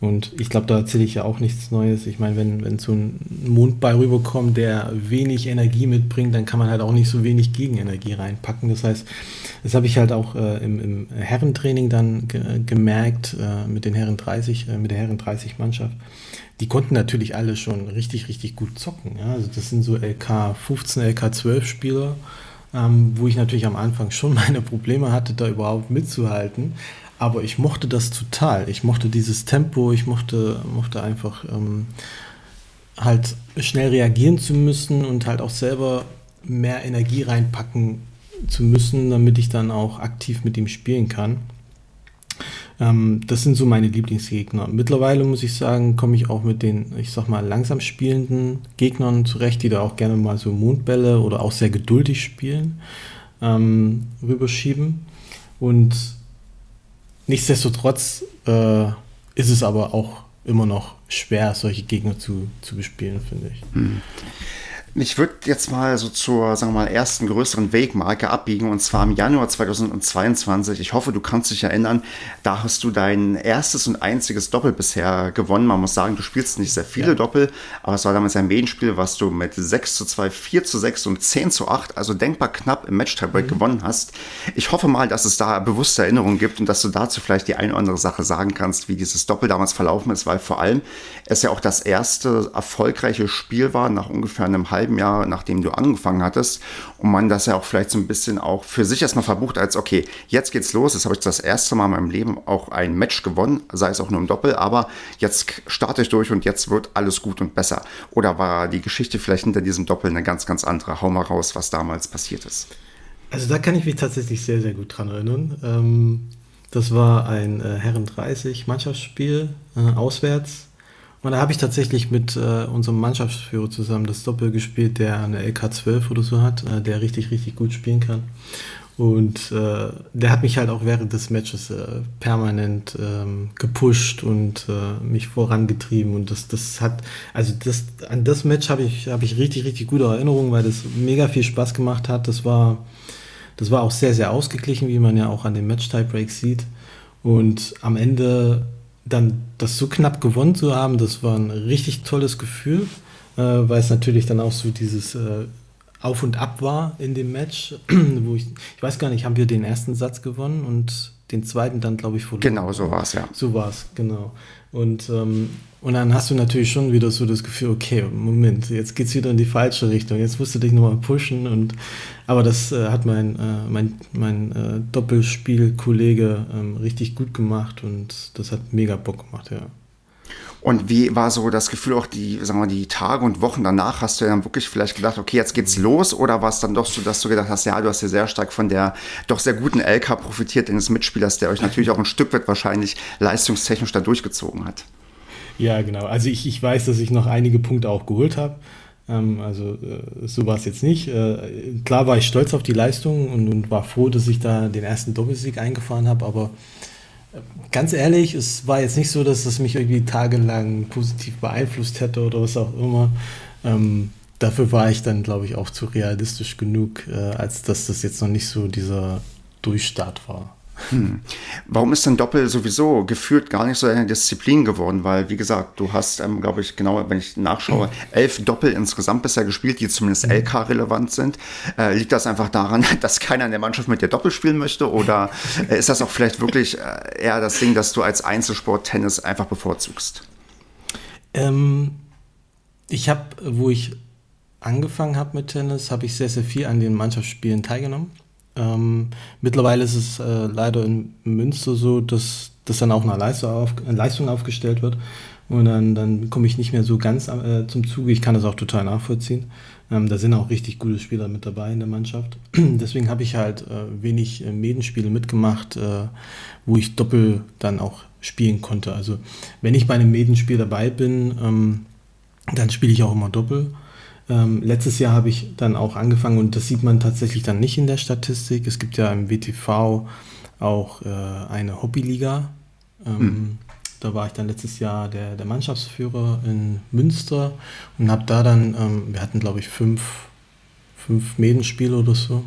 und ich glaube, da erzähle ich ja auch nichts Neues. Ich meine, wenn, wenn so ein Mondball rüberkommt, der wenig Energie mitbringt, dann kann man halt auch nicht so wenig Gegenenergie reinpacken. Das heißt, das habe ich halt auch äh, im, im, Herrentraining dann ge gemerkt äh, mit den Herren 30, äh, mit der Herren 30 Mannschaft. Die konnten natürlich alle schon richtig, richtig gut zocken. Ja? Also das sind so LK 15, LK 12 Spieler, ähm, wo ich natürlich am Anfang schon meine Probleme hatte, da überhaupt mitzuhalten. Aber ich mochte das total. Ich mochte dieses Tempo, ich mochte, mochte einfach ähm, halt schnell reagieren zu müssen und halt auch selber mehr Energie reinpacken zu müssen, damit ich dann auch aktiv mit ihm spielen kann. Ähm, das sind so meine Lieblingsgegner. Mittlerweile muss ich sagen, komme ich auch mit den, ich sag mal, langsam spielenden Gegnern zurecht, die da auch gerne mal so Mondbälle oder auch sehr geduldig spielen, ähm, rüberschieben. Und Nichtsdestotrotz äh, ist es aber auch immer noch schwer, solche Gegner zu, zu bespielen, finde ich. Hm. Ich würde jetzt mal so zur, sagen wir mal, ersten größeren Wegmarke abbiegen und zwar im Januar 2022. Ich hoffe, du kannst dich erinnern, da hast du dein erstes und einziges Doppel bisher gewonnen. Man muss sagen, du spielst nicht sehr viele ja. Doppel, aber es war damals ein Medienspiel, was du mit 6 zu 2, 4 zu 6 und 10 zu 8, also denkbar knapp im Match-Tiebreak mhm. gewonnen hast. Ich hoffe mal, dass es da bewusste Erinnerungen gibt und dass du dazu vielleicht die eine oder andere Sache sagen kannst, wie dieses Doppel damals verlaufen ist, weil vor allem es ja auch das erste erfolgreiche Spiel war nach ungefähr einem halben halben Jahr, nachdem du angefangen hattest, und man das ja auch vielleicht so ein bisschen auch für sich erstmal verbucht als, okay, jetzt geht's los, jetzt habe ich das erste Mal in meinem Leben auch ein Match gewonnen, sei es auch nur im Doppel, aber jetzt starte ich durch und jetzt wird alles gut und besser. Oder war die Geschichte vielleicht hinter diesem Doppel eine ganz, ganz andere? Hau mal raus, was damals passiert ist. Also da kann ich mich tatsächlich sehr, sehr gut dran erinnern. Ähm Das war ein äh, Herren 30 Mannschaftsspiel äh, auswärts. Und da habe ich tatsächlich mit äh, unserem Mannschaftsführer zusammen das Doppel gespielt, der eine LK12 oder so hat, äh, der richtig, richtig gut spielen kann. Und äh, der hat mich halt auch während des Matches äh, permanent ähm, gepusht und äh, mich vorangetrieben. Und das, das hat, also das, an das Match habe ich, hab ich richtig, richtig gute Erinnerungen, weil das mega viel Spaß gemacht hat. Das war, das war auch sehr, sehr ausgeglichen, wie man ja auch an den Match-Tie-Breaks sieht. Und am Ende dann das so knapp gewonnen zu haben, das war ein richtig tolles Gefühl, äh, weil es natürlich dann auch so dieses äh, auf und ab war in dem Match, wo ich, ich weiß gar nicht, haben wir den ersten Satz gewonnen und den zweiten dann, glaube ich, verloren. Genau, so war es, ja. So war es, genau. Und, ähm, und dann hast du natürlich schon wieder so das Gefühl, okay, Moment, jetzt geht es wieder in die falsche Richtung, jetzt musst du dich nochmal pushen. Und, aber das äh, hat mein, äh, mein, mein äh, Doppelspielkollege ähm, richtig gut gemacht und das hat mega Bock gemacht, ja. Und wie war so das Gefühl auch die, sagen wir, die Tage und Wochen danach? Hast du dann wirklich vielleicht gedacht, okay, jetzt geht's los? Oder war es dann doch so, dass du gedacht hast, ja, du hast ja sehr stark von der doch sehr guten LK profitiert, eines Mitspielers, der euch natürlich auch ein Stück weit wahrscheinlich leistungstechnisch da durchgezogen hat? Ja, genau. Also ich, ich weiß, dass ich noch einige Punkte auch geholt habe. Ähm, also äh, so war es jetzt nicht. Äh, klar war ich stolz auf die Leistung und, und war froh, dass ich da den ersten Doppelsieg eingefahren habe, aber ganz ehrlich, es war jetzt nicht so, dass das mich irgendwie tagelang positiv beeinflusst hätte oder was auch immer. Ähm, dafür war ich dann, glaube ich, auch zu realistisch genug, äh, als dass das jetzt noch nicht so dieser Durchstart war. Hm. Warum ist denn Doppel sowieso gefühlt gar nicht so eine Disziplin geworden? Weil, wie gesagt, du hast, ähm, glaube ich, genau, wenn ich nachschaue, elf Doppel insgesamt bisher gespielt, die zumindest mhm. LK-relevant sind. Äh, liegt das einfach daran, dass keiner in der Mannschaft mit dir Doppel spielen möchte? Oder äh, ist das auch vielleicht wirklich äh, eher das Ding, dass du als Einzelsport Tennis einfach bevorzugst? Ähm, ich habe, wo ich angefangen habe mit Tennis, habe ich sehr, sehr viel an den Mannschaftsspielen teilgenommen. Ähm, mittlerweile ist es äh, leider in Münster so, dass das dann auch eine Leistung, auf, eine Leistung aufgestellt wird. Und dann, dann komme ich nicht mehr so ganz äh, zum Zuge. Ich kann das auch total nachvollziehen. Ähm, da sind auch richtig gute Spieler mit dabei in der Mannschaft. Deswegen habe ich halt äh, wenig äh, Medenspiele mitgemacht, äh, wo ich Doppel dann auch spielen konnte. Also wenn ich bei einem Medenspiel dabei bin, ähm, dann spiele ich auch immer Doppel. Ähm, letztes Jahr habe ich dann auch angefangen und das sieht man tatsächlich dann nicht in der Statistik. Es gibt ja im WTV auch äh, eine Hobbyliga. Ähm, mhm. Da war ich dann letztes Jahr der, der Mannschaftsführer in Münster und habe da dann, ähm, wir hatten glaube ich fünf, fünf Medenspiele oder so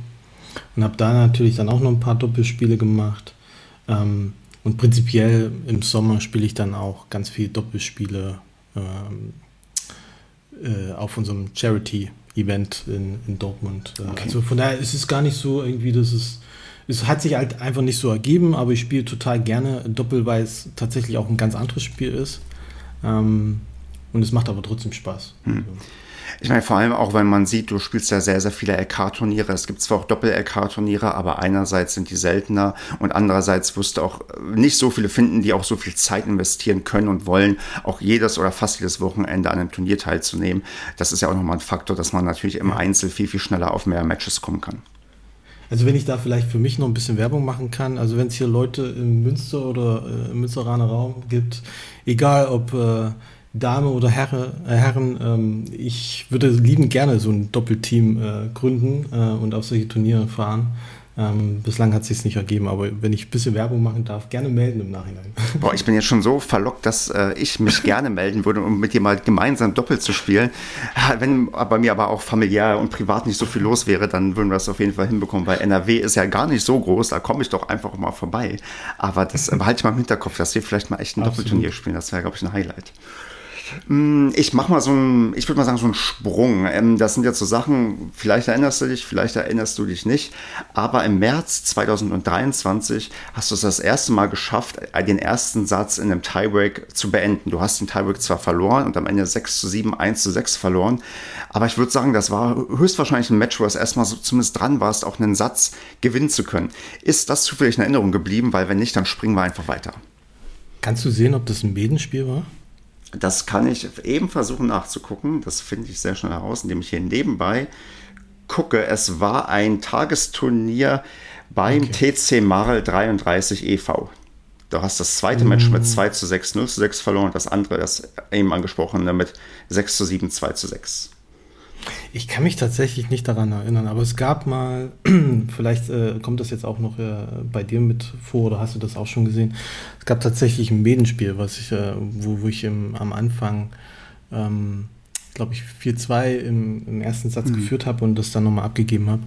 und habe da natürlich dann auch noch ein paar Doppelspiele gemacht. Ähm, und prinzipiell im Sommer spiele ich dann auch ganz viele Doppelspiele. Ähm, äh, auf unserem Charity-Event in, in Dortmund. Äh, okay. Also von daher ist es gar nicht so irgendwie, dass es es hat sich halt einfach nicht so ergeben, aber ich spiele total gerne Doppel, weil es tatsächlich auch ein ganz anderes Spiel ist. Ähm, und es macht aber trotzdem Spaß. Hm. Also. Ich meine, vor allem auch, wenn man sieht, du spielst ja sehr, sehr viele LK-Turniere. Es gibt zwar auch Doppel-LK-Turniere, aber einerseits sind die seltener und andererseits wirst du auch nicht so viele finden, die auch so viel Zeit investieren können und wollen, auch jedes oder fast jedes Wochenende an einem Turnier teilzunehmen. Das ist ja auch nochmal ein Faktor, dass man natürlich im Einzel viel, viel schneller auf mehr Matches kommen kann. Also wenn ich da vielleicht für mich noch ein bisschen Werbung machen kann, also wenn es hier Leute im Münster oder äh, im Münsteraner Raum gibt, egal ob äh, Dame oder Herre, äh, Herren, ähm, ich würde lieben gerne so ein Doppelteam äh, gründen äh, und auf solche Turniere fahren. Ähm, bislang hat es sich nicht ergeben, aber wenn ich ein bisschen Werbung machen darf, gerne melden im Nachhinein. Boah, ich bin jetzt schon so verlockt, dass äh, ich mich gerne melden würde, um mit dir mal gemeinsam doppelt zu spielen. Wenn bei mir aber auch familiär und privat nicht so viel los wäre, dann würden wir das auf jeden Fall hinbekommen, weil NRW ist ja gar nicht so groß, da komme ich doch einfach mal vorbei. Aber das behalte ich mal im Hinterkopf, dass wir vielleicht mal echt ein Absolut. Doppelturnier spielen. Das wäre, glaube ich, ein Highlight. Mm, ich mach mal so ein, ich würde mal sagen, so einen Sprung. Ähm, das sind jetzt so Sachen, vielleicht erinnerst du dich, vielleicht erinnerst du dich nicht. Aber im März 2023 hast du es das erste Mal geschafft, den ersten Satz in einem Tiebreak zu beenden. Du hast den Tiebreak zwar verloren und am Ende 6 zu 7, 1 zu 6 verloren. Aber ich würde sagen, das war höchstwahrscheinlich ein Match, wo du erstmal so zumindest dran warst, auch einen Satz gewinnen zu können. Ist das zufällig in Erinnerung geblieben? Weil wenn nicht, dann springen wir einfach weiter. Kannst du sehen, ob das ein Bedenspiel war? Das kann ich eben versuchen nachzugucken. Das finde ich sehr schnell heraus, indem ich hier nebenbei gucke. Es war ein Tagesturnier beim okay. TC Marl 33 e.V. Du hast das zweite mm. Match mit 2 zu 6, 0 zu 6 verloren und das andere, das eben angesprochene, mit 6 zu 7, 2 zu 6. Ich kann mich tatsächlich nicht daran erinnern, aber es gab mal, vielleicht äh, kommt das jetzt auch noch äh, bei dir mit vor oder hast du das auch schon gesehen? Es gab tatsächlich ein Medenspiel, was ich, äh, wo, wo ich im, am Anfang, ähm, glaube ich, 4-2 im, im, ersten Satz mhm. geführt habe und das dann nochmal abgegeben habe.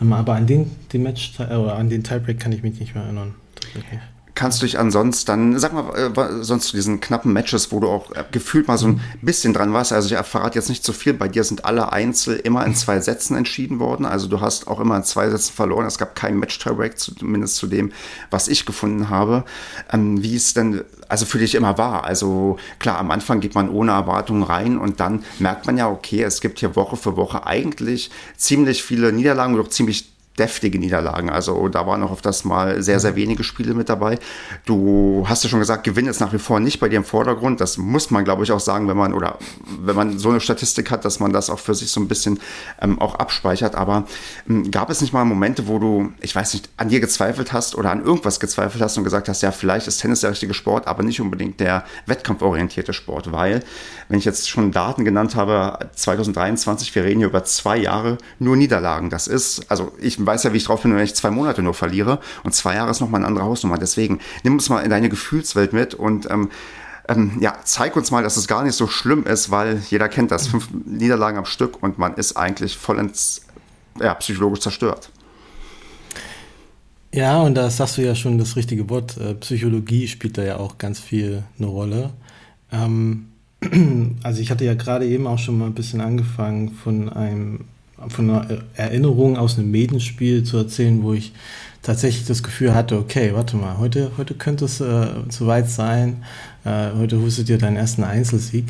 Ähm, aber an den, den Match äh, oder an den Tiebreak kann ich mich nicht mehr erinnern. Tatsächlich kannst du dich ansonsten dann, sag mal, äh, sonst zu diesen knappen Matches, wo du auch äh, gefühlt mal so ein bisschen dran warst. Also ich verrate jetzt nicht zu viel. Bei dir sind alle Einzel immer in zwei Sätzen entschieden worden. Also du hast auch immer in zwei Sätzen verloren. Es gab keinen Match-Tiebreak, zumindest zu dem, was ich gefunden habe. Ähm, wie es denn also für dich immer war. Also klar, am Anfang geht man ohne Erwartungen rein und dann merkt man ja, okay, es gibt hier Woche für Woche eigentlich ziemlich viele Niederlagen auch ziemlich deftige Niederlagen. Also da waren auch auf das mal sehr, sehr wenige Spiele mit dabei. Du hast ja schon gesagt, Gewinn ist nach wie vor nicht bei dir im Vordergrund. Das muss man, glaube ich, auch sagen, wenn man oder wenn man so eine Statistik hat, dass man das auch für sich so ein bisschen ähm, auch abspeichert. Aber ähm, gab es nicht mal Momente, wo du, ich weiß nicht, an dir gezweifelt hast oder an irgendwas gezweifelt hast und gesagt hast, ja, vielleicht ist Tennis der richtige Sport, aber nicht unbedingt der wettkampforientierte Sport, weil, wenn ich jetzt schon Daten genannt habe, 2023, wir reden hier über zwei Jahre nur Niederlagen. Das ist, also ich weiß ja, wie ich drauf bin, wenn ich zwei Monate nur verliere. Und zwei Jahre ist nochmal eine andere Hausnummer. Deswegen nimm uns mal in deine Gefühlswelt mit und ähm, ähm, ja, zeig uns mal, dass es gar nicht so schlimm ist, weil jeder kennt das. Fünf Niederlagen am Stück und man ist eigentlich vollends ja, psychologisch zerstört. Ja, und da sagst du ja schon das richtige Wort. Äh, Psychologie spielt da ja auch ganz viel eine Rolle. Ähm, also ich hatte ja gerade eben auch schon mal ein bisschen angefangen von einem von einer Erinnerung aus einem Medenspiel zu erzählen, wo ich tatsächlich das Gefühl hatte, okay, warte mal, heute, heute könnte es äh, soweit sein, äh, heute du dir deinen ersten Einzelsieg,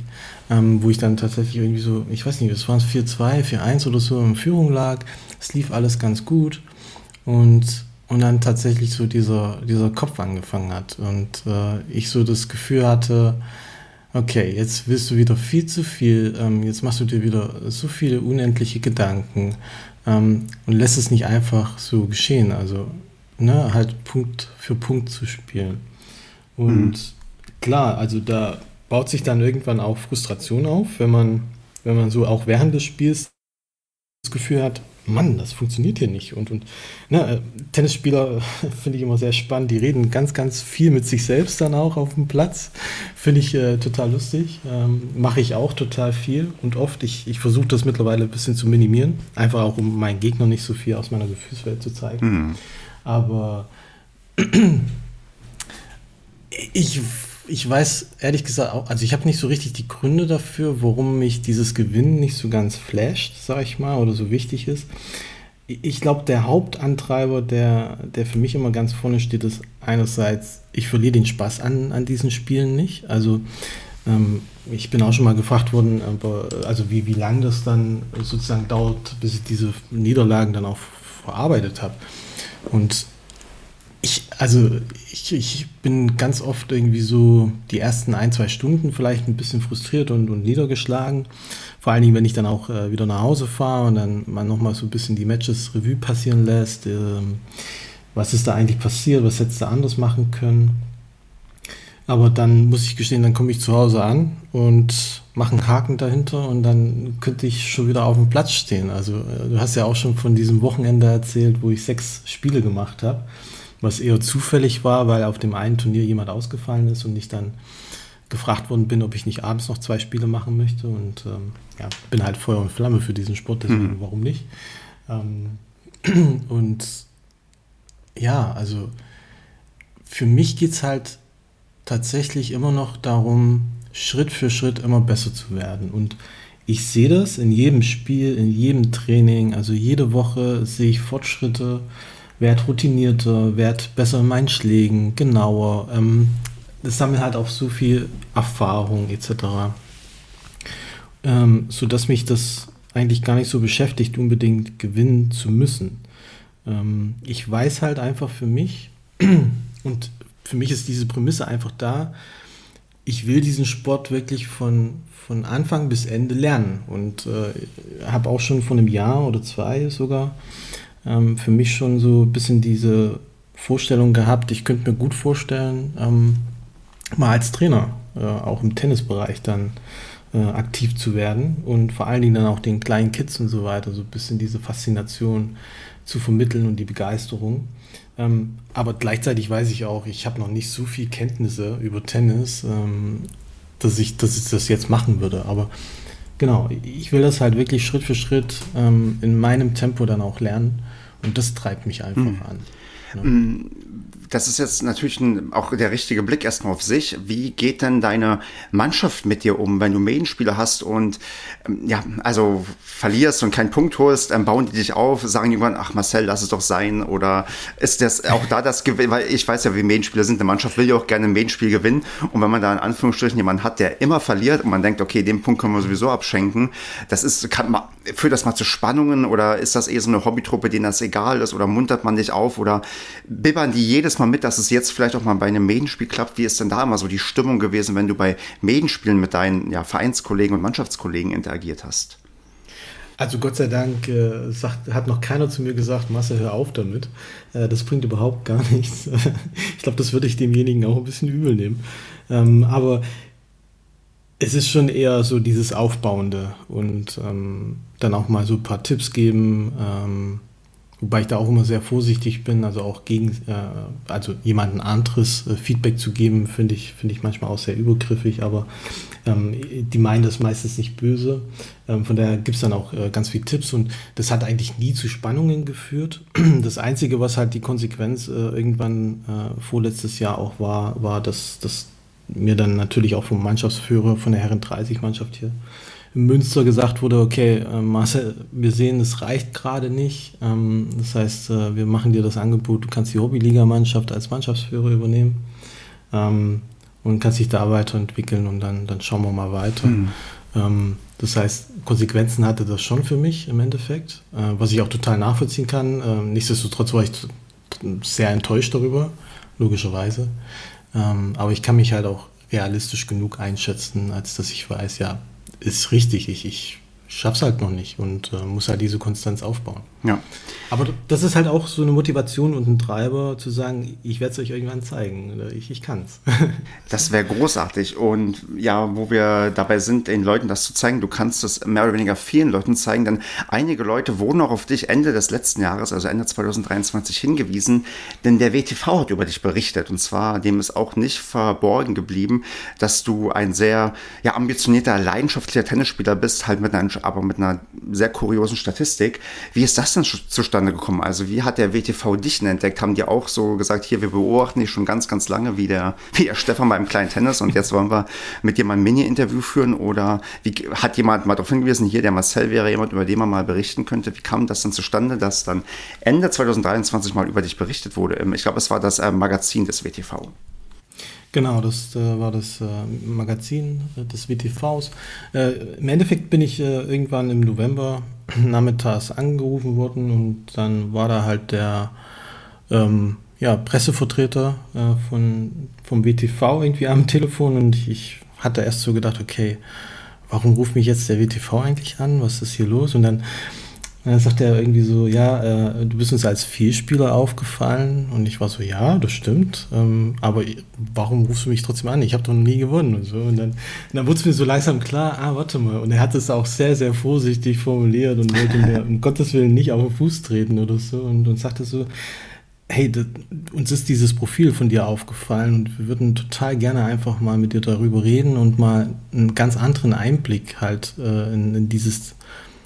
ähm, wo ich dann tatsächlich irgendwie so, ich weiß nicht, es waren 4-2, 4-1 oder so in Führung lag, es lief alles ganz gut und, und dann tatsächlich so dieser, dieser Kopf angefangen hat und äh, ich so das Gefühl hatte, okay, jetzt willst du wieder viel zu viel, ähm, jetzt machst du dir wieder so viele unendliche Gedanken ähm, und lässt es nicht einfach so geschehen. Also, ne, halt Punkt für Punkt zu spielen. Und mhm. klar, also da baut sich dann irgendwann auch Frustration auf, wenn man, wenn man so auch während des Spiels das Gefühl hat, Mann, das funktioniert hier nicht. Und, und ne, äh, Tennisspieler finde ich immer sehr spannend. Die reden ganz, ganz viel mit sich selbst dann auch auf dem Platz. Finde ich äh, total lustig. Ähm, Mache ich auch total viel und oft. Ich, ich versuche das mittlerweile ein bisschen zu minimieren. Einfach auch, um meinen Gegner nicht so viel aus meiner Gefühlswelt zu zeigen. Mhm. Aber ich ich weiß ehrlich gesagt auch, also ich habe nicht so richtig die Gründe dafür, warum mich dieses Gewinnen nicht so ganz flasht, sag ich mal, oder so wichtig ist. Ich glaube, der Hauptantreiber, der, der für mich immer ganz vorne steht, ist einerseits, ich verliere den Spaß an, an diesen Spielen nicht. Also ähm, ich bin auch schon mal gefragt worden, aber also wie, wie lange das dann sozusagen dauert, bis ich diese Niederlagen dann auch verarbeitet habe. Und ich, also ich, ich bin ganz oft irgendwie so die ersten ein, zwei Stunden vielleicht ein bisschen frustriert und, und niedergeschlagen. Vor allen Dingen, wenn ich dann auch äh, wieder nach Hause fahre und dann man nochmal so ein bisschen die Matches Revue passieren lässt. Ähm, was ist da eigentlich passiert? Was hättest du anders machen können? Aber dann muss ich gestehen, dann komme ich zu Hause an und mache einen Haken dahinter und dann könnte ich schon wieder auf dem Platz stehen. Also äh, du hast ja auch schon von diesem Wochenende erzählt, wo ich sechs Spiele gemacht habe was eher zufällig war, weil auf dem einen Turnier jemand ausgefallen ist und ich dann gefragt worden bin, ob ich nicht abends noch zwei Spiele machen möchte. Und ähm, ja, bin halt Feuer und Flamme für diesen Sport, deswegen mhm. warum nicht. Ähm, und ja, also für mich geht es halt tatsächlich immer noch darum, Schritt für Schritt immer besser zu werden. Und ich sehe das in jedem Spiel, in jedem Training, also jede Woche sehe ich Fortschritte werd routinierter, werd besser in meinen Schlägen, genauer. Ähm, das sammelt halt auch so viel Erfahrung etc. Ähm, sodass mich das eigentlich gar nicht so beschäftigt, unbedingt gewinnen zu müssen. Ähm, ich weiß halt einfach für mich, und für mich ist diese Prämisse einfach da, ich will diesen Sport wirklich von, von Anfang bis Ende lernen. Und äh, habe auch schon vor einem Jahr oder zwei sogar ähm, für mich schon so ein bisschen diese Vorstellung gehabt, ich könnte mir gut vorstellen, ähm, mal als Trainer, äh, auch im Tennisbereich dann äh, aktiv zu werden und vor allen Dingen dann auch den kleinen Kids und so weiter, so ein bisschen diese Faszination zu vermitteln und die Begeisterung. Ähm, aber gleichzeitig weiß ich auch, ich habe noch nicht so viel Kenntnisse über Tennis, ähm, dass, ich, dass ich das jetzt machen würde. Aber genau, ich will das halt wirklich Schritt für Schritt ähm, in meinem Tempo dann auch lernen. Und das treibt mich einfach mhm. an. Ja. Das ist jetzt natürlich ein, auch der richtige Blick erstmal auf sich. Wie geht denn deine Mannschaft mit dir um, wenn du Medienspieler hast und ähm, ja, also verlierst und keinen Punkt holst, ähm, bauen die dich auf, sagen irgendwann, ach Marcel, lass es doch sein. Oder ist das auch da das Gewinn, weil ich weiß ja, wie Medienspieler sind, eine Mannschaft will ja auch gerne ein Medienspiel gewinnen. Und wenn man da in Anführungsstrichen jemanden hat, der immer verliert und man denkt, okay, den Punkt können wir sowieso abschenken, das ist, kann man, führt das mal zu Spannungen oder ist das eher so eine Hobbytruppe, denen das egal ist? Oder muntert man dich auf oder bibbern die jedes Mal mal mit, dass es jetzt vielleicht auch mal bei einem Medienspiel klappt. Wie ist denn da immer so die Stimmung gewesen, wenn du bei Medienspielen mit deinen ja, Vereinskollegen und Mannschaftskollegen interagiert hast? Also Gott sei Dank äh, sagt, hat noch keiner zu mir gesagt, Masse, hör auf damit. Äh, das bringt überhaupt gar nichts. ich glaube, das würde ich demjenigen auch ein bisschen übel nehmen. Ähm, aber es ist schon eher so dieses Aufbauende und ähm, dann auch mal so ein paar Tipps geben. Ähm, Wobei ich da auch immer sehr vorsichtig bin, also auch gegen, äh, also jemanden anderes äh, Feedback zu geben, finde ich, finde ich manchmal auch sehr übergriffig, aber ähm, die meinen das meistens nicht böse. Ähm, von daher gibt es dann auch äh, ganz viele Tipps und das hat eigentlich nie zu Spannungen geführt. Das Einzige, was halt die Konsequenz äh, irgendwann äh, vorletztes Jahr auch war, war, dass, dass mir dann natürlich auch vom Mannschaftsführer von der Herren 30 Mannschaft hier Münster gesagt wurde, okay, äh, Marcel, wir sehen, es reicht gerade nicht. Ähm, das heißt, äh, wir machen dir das Angebot, du kannst die Hobbyligamannschaft als Mannschaftsführer übernehmen ähm, und kannst dich da weiterentwickeln und dann, dann schauen wir mal weiter. Mhm. Ähm, das heißt, Konsequenzen hatte das schon für mich im Endeffekt, äh, was ich auch total nachvollziehen kann. Nichtsdestotrotz war ich sehr enttäuscht darüber, logischerweise. Aber ich kann mich halt auch realistisch genug einschätzen, als dass ich weiß, ja, ist richtig. Ich, ich schaff's halt noch nicht und äh, muss halt diese Konstanz aufbauen. Ja. Aber das ist halt auch so eine Motivation und ein Treiber zu sagen, ich werde es euch irgendwann zeigen. Ich, ich kann's. das wäre großartig. Und ja, wo wir dabei sind, den Leuten das zu zeigen, du kannst das mehr oder weniger vielen Leuten zeigen, denn einige Leute wurden auch auf dich Ende des letzten Jahres, also Ende 2023, hingewiesen, denn der WTV hat über dich berichtet. Und zwar, dem ist auch nicht verborgen geblieben, dass du ein sehr ja, ambitionierter, leidenschaftlicher Tennisspieler bist, halt mit einer, aber mit einer sehr kuriosen Statistik. Wie ist das denn zustande gekommen? Also wie hat der WTV dich denn entdeckt? Haben die auch so gesagt, hier, wir beobachten dich schon ganz, ganz lange, wie der, wie der Stefan beim kleinen Tennis und jetzt wollen wir mit dir mal ein Mini-Interview führen? Oder wie, hat jemand mal darauf hingewiesen, hier, der Marcel wäre jemand, über den man mal berichten könnte? Wie kam das denn zustande, dass dann Ende 2023 mal über dich berichtet wurde? Ich glaube, es war das äh, Magazin des WTV. Genau, das äh, war das äh, Magazin äh, des WTVs. Im Endeffekt bin ich äh, irgendwann im November nachmittags angerufen worden und dann war da halt der ähm, ja, Pressevertreter äh, von, vom WTV irgendwie am Telefon und ich, ich hatte erst so gedacht, okay, warum ruft mich jetzt der WTV eigentlich an? Was ist hier los? Und dann dann sagt er irgendwie so, ja, äh, du bist uns als Vielspieler aufgefallen. Und ich war so, ja, das stimmt. Ähm, aber warum rufst du mich trotzdem an? Ich habe doch noch nie gewonnen und so. Und dann, dann wurde es mir so langsam klar, ah, warte mal. Und er hat es auch sehr, sehr vorsichtig formuliert und wollte mir um Gottes Willen nicht auf den Fuß treten oder so. Und, und sagte so, hey, das, uns ist dieses Profil von dir aufgefallen und wir würden total gerne einfach mal mit dir darüber reden und mal einen ganz anderen Einblick halt äh, in, in dieses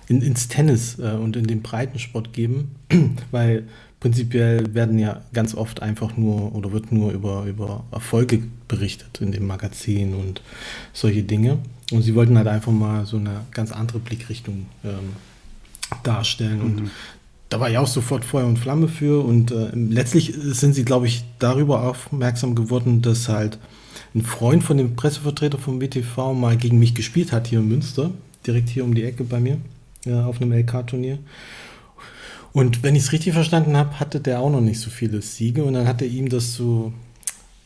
in, ins Tennis äh, und in den Breitensport geben, weil prinzipiell werden ja ganz oft einfach nur oder wird nur über, über Erfolge berichtet in dem Magazin und solche Dinge. Und sie wollten halt einfach mal so eine ganz andere Blickrichtung ähm, darstellen. Und mhm. da war ich auch sofort Feuer und Flamme für. Und äh, letztlich sind sie, glaube ich, darüber aufmerksam geworden, dass halt ein Freund von dem Pressevertreter vom WTV mal gegen mich gespielt hat hier in Münster, direkt hier um die Ecke bei mir ja, auf einem LK-Turnier. Und wenn ich es richtig verstanden habe, hatte der auch noch nicht so viele Siege und dann hat er ihm das so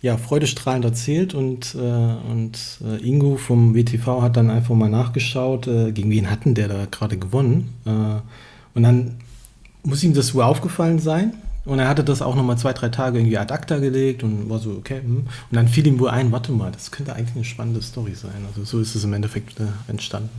ja, freudestrahlend erzählt und, äh, und äh, Ingo vom WTV hat dann einfach mal nachgeschaut, äh, gegen wen hatten der da gerade gewonnen. Äh, und dann muss ihm das wohl aufgefallen sein. Und er hatte das auch nochmal zwei, drei Tage irgendwie ad acta gelegt und war so, okay. Hm. Und dann fiel ihm wohl ein, warte mal, das könnte eigentlich eine spannende Story sein. Also so ist es im Endeffekt äh, entstanden.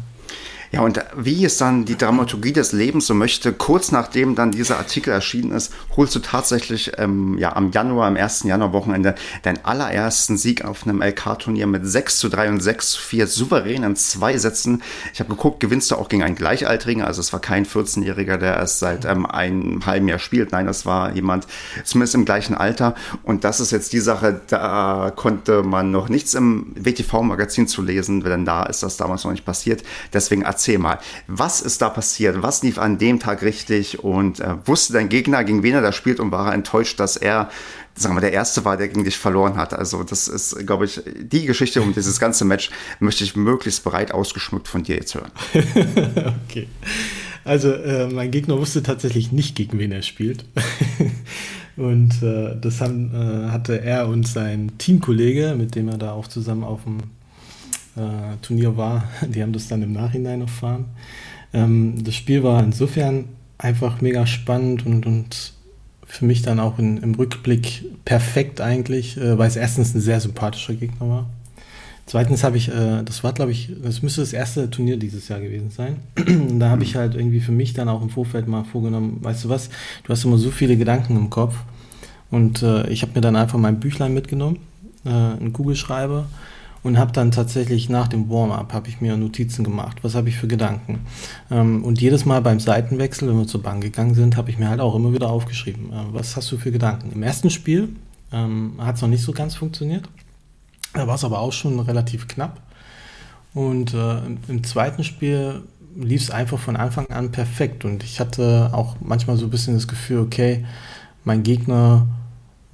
Ja, und wie es dann die Dramaturgie des Lebens so möchte, kurz nachdem dann dieser Artikel erschienen ist, holst du tatsächlich ähm, ja, am Januar, am 1. Januarwochenende, deinen allerersten Sieg auf einem LK-Turnier mit 6 zu 3 und 6 zu 4 souverän in zwei Sätzen. Ich habe geguckt, gewinnst du auch gegen einen Gleichaltrigen, also es war kein 14-Jähriger, der erst seit ähm, einem halben Jahr spielt. Nein, das war jemand zumindest im gleichen Alter. Und das ist jetzt die Sache, da konnte man noch nichts im WTV-Magazin zu lesen, denn da ist das damals noch nicht passiert. Deswegen erzähl mal, was ist da passiert? Was lief an dem Tag richtig? Und äh, wusste dein Gegner, gegen wen er da spielt und war er enttäuscht, dass er, sagen wir, der Erste war, der gegen dich verloren hat? Also das ist, glaube ich, die Geschichte um dieses ganze Match möchte ich möglichst bereit ausgeschmückt von dir jetzt hören. okay. Also äh, mein Gegner wusste tatsächlich nicht, gegen wen er spielt. und äh, das haben, äh, hatte er und sein Teamkollege, mit dem er da auch zusammen auf dem äh, Turnier war. Die haben das dann im Nachhinein erfahren. Ähm, das Spiel war insofern einfach mega spannend und, und für mich dann auch in, im Rückblick perfekt eigentlich, äh, weil es erstens ein sehr sympathischer Gegner war. Zweitens habe ich, äh, das war glaube ich, das müsste das erste Turnier dieses Jahr gewesen sein. da habe ich halt irgendwie für mich dann auch im Vorfeld mal vorgenommen, weißt du was, du hast immer so viele Gedanken im Kopf und äh, ich habe mir dann einfach mein Büchlein mitgenommen, äh, einen Kugelschreiber und habe dann tatsächlich nach dem Warm-up habe ich mir Notizen gemacht. Was habe ich für Gedanken? Ähm, und jedes Mal beim Seitenwechsel, wenn wir zur Bank gegangen sind, habe ich mir halt auch immer wieder aufgeschrieben. Äh, was hast du für Gedanken? Im ersten Spiel ähm, hat es noch nicht so ganz funktioniert. Da war es aber auch schon relativ knapp. Und äh, im zweiten Spiel lief es einfach von Anfang an perfekt. Und ich hatte auch manchmal so ein bisschen das Gefühl, okay, mein Gegner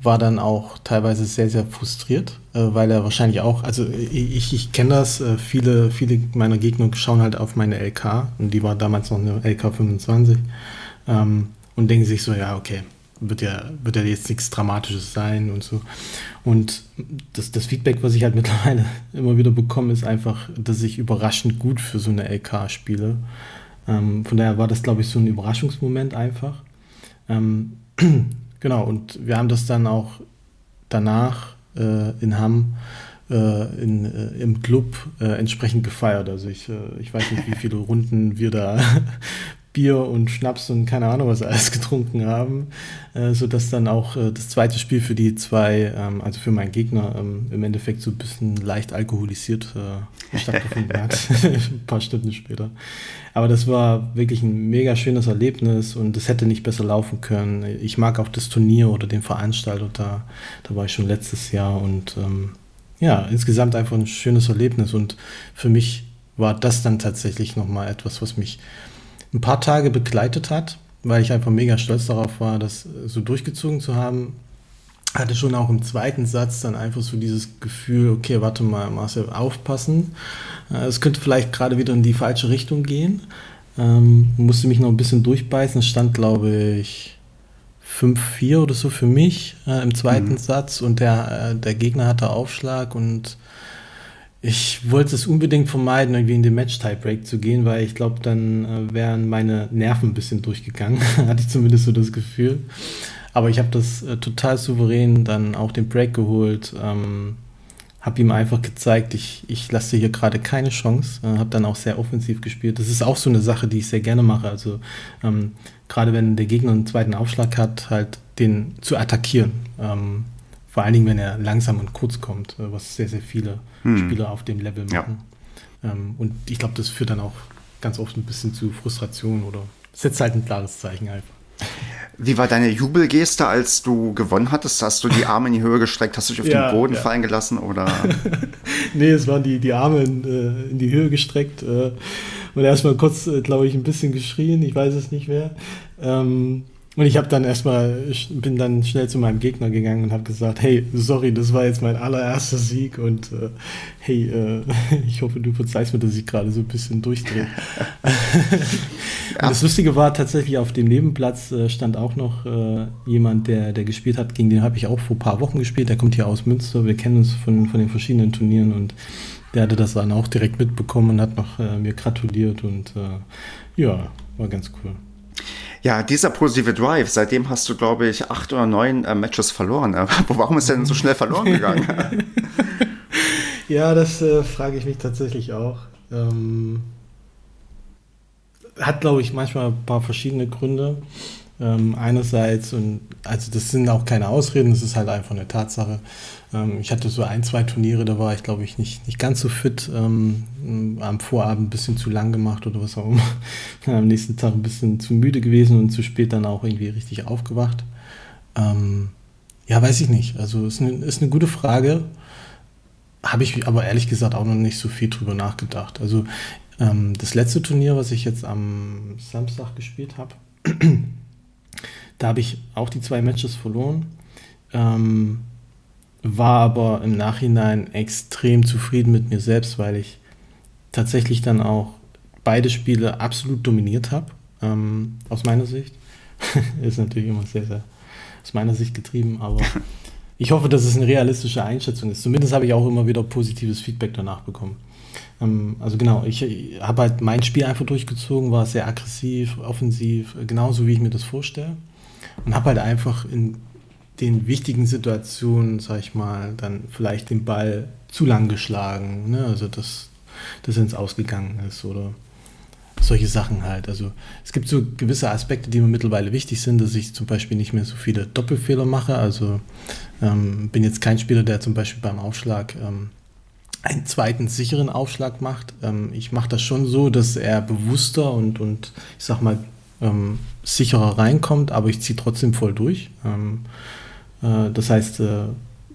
war dann auch teilweise sehr, sehr frustriert, äh, weil er wahrscheinlich auch, also ich, ich kenne das, äh, viele, viele meiner Gegner schauen halt auf meine LK und die war damals noch eine LK 25 ähm, und denken sich so, ja, okay, wird ja, wird ja jetzt nichts Dramatisches sein und so. Und das, das Feedback, was ich halt mittlerweile immer wieder bekomme, ist einfach, dass ich überraschend gut für so eine LK spiele. Ähm, von daher war das, glaube ich, so ein Überraschungsmoment einfach. Ähm, Genau, und wir haben das dann auch danach äh, in Hamm äh, in, äh, im Club äh, entsprechend gefeiert. Also ich, äh, ich weiß nicht, wie viele Runden wir da Bier und Schnaps und keine Ahnung was alles getrunken haben, äh, sodass dann auch äh, das zweite Spiel für die zwei, ähm, also für meinen Gegner, ähm, im Endeffekt so ein bisschen leicht alkoholisiert äh, stattgefunden hat, ein paar Stunden später. Aber das war wirklich ein mega schönes Erlebnis und es hätte nicht besser laufen können. Ich mag auch das Turnier oder den Veranstalter, da, da war ich schon letztes Jahr und ähm, ja, insgesamt einfach ein schönes Erlebnis und für mich war das dann tatsächlich nochmal etwas, was mich ein paar Tage begleitet hat, weil ich einfach mega stolz darauf war, das so durchgezogen zu haben. Hatte schon auch im zweiten Satz dann einfach so dieses Gefühl, okay, warte mal, Marcel, aufpassen. Äh, es könnte vielleicht gerade wieder in die falsche Richtung gehen. Ähm, musste mich noch ein bisschen durchbeißen. Es stand, glaube ich, 5-4 oder so für mich äh, im zweiten mhm. Satz und der, äh, der Gegner hatte Aufschlag und ich wollte es unbedingt vermeiden, irgendwie in den Match-Tiebreak zu gehen, weil ich glaube, dann äh, wären meine Nerven ein bisschen durchgegangen. Hatte ich zumindest so das Gefühl. Aber ich habe das äh, total souverän dann auch den Break geholt. Ähm, habe ihm einfach gezeigt, ich, ich lasse hier gerade keine Chance. Äh, habe dann auch sehr offensiv gespielt. Das ist auch so eine Sache, die ich sehr gerne mache. Also ähm, gerade wenn der Gegner einen zweiten Aufschlag hat, halt den zu attackieren. Ähm, vor allen Dingen, wenn er langsam und kurz kommt, äh, was sehr, sehr viele hm. Spieler auf dem Level machen. Ja. Ähm, und ich glaube, das führt dann auch ganz oft ein bisschen zu Frustration oder setzt halt ein klares Zeichen einfach. Wie war deine Jubelgeste, als du gewonnen hattest? Hast du die Arme in die Höhe gestreckt? Hast du dich auf ja, den Boden ja. fallen gelassen? Oder? nee, es waren die, die Arme in, äh, in die Höhe gestreckt äh, und erstmal kurz, äh, glaube ich, ein bisschen geschrien. Ich weiß es nicht mehr. Ähm, und ich habe dann erstmal, ich bin dann schnell zu meinem Gegner gegangen und habe gesagt, hey, sorry, das war jetzt mein allererster Sieg und äh, hey, äh, ich hoffe, du verzeihst mir, dass ich gerade so ein bisschen durchdrehe. ja. Das Lustige war tatsächlich, auf dem Nebenplatz äh, stand auch noch äh, jemand, der, der gespielt hat, gegen den habe ich auch vor ein paar Wochen gespielt, der kommt hier aus Münster, wir kennen uns von, von den verschiedenen Turnieren und der hatte das dann auch direkt mitbekommen und hat noch äh, mir gratuliert und äh, ja, war ganz cool. Ja, dieser positive Drive, seitdem hast du, glaube ich, acht oder neun äh, Matches verloren. Warum ist der denn so schnell verloren gegangen? ja, das äh, frage ich mich tatsächlich auch. Ähm, hat, glaube ich, manchmal ein paar verschiedene Gründe. Ähm, einerseits, und also das sind auch keine Ausreden, das ist halt einfach eine Tatsache. Ähm, ich hatte so ein, zwei Turniere, da war ich, glaube ich, nicht, nicht ganz so fit. Ähm, am Vorabend ein bisschen zu lang gemacht oder was auch immer. am nächsten Tag ein bisschen zu müde gewesen und zu spät dann auch irgendwie richtig aufgewacht. Ähm, ja, weiß ich nicht. Also ist eine, ist eine gute Frage. Habe ich aber ehrlich gesagt auch noch nicht so viel drüber nachgedacht. Also ähm, das letzte Turnier, was ich jetzt am Samstag gespielt habe, da habe ich auch die zwei Matches verloren. Ähm, war aber im Nachhinein extrem zufrieden mit mir selbst, weil ich tatsächlich dann auch beide Spiele absolut dominiert habe, ähm, aus meiner Sicht. ist natürlich immer sehr, sehr aus meiner Sicht getrieben, aber ich hoffe, dass es eine realistische Einschätzung ist. Zumindest habe ich auch immer wieder positives Feedback danach bekommen. Ähm, also genau, ich, ich habe halt mein Spiel einfach durchgezogen, war sehr aggressiv, offensiv, genauso wie ich mir das vorstelle. Und habe halt einfach in den wichtigen Situationen, sag ich mal, dann vielleicht den Ball zu lang geschlagen, ne? also dass das ins Ausgegangen ist oder solche Sachen halt. Also es gibt so gewisse Aspekte, die mir mittlerweile wichtig sind, dass ich zum Beispiel nicht mehr so viele Doppelfehler mache. Also ähm, bin jetzt kein Spieler, der zum Beispiel beim Aufschlag ähm, einen zweiten sicheren Aufschlag macht. Ähm, ich mache das schon so, dass er bewusster und, und ich sag mal ähm, sicherer reinkommt, aber ich ziehe trotzdem voll durch. Äh, das heißt, äh,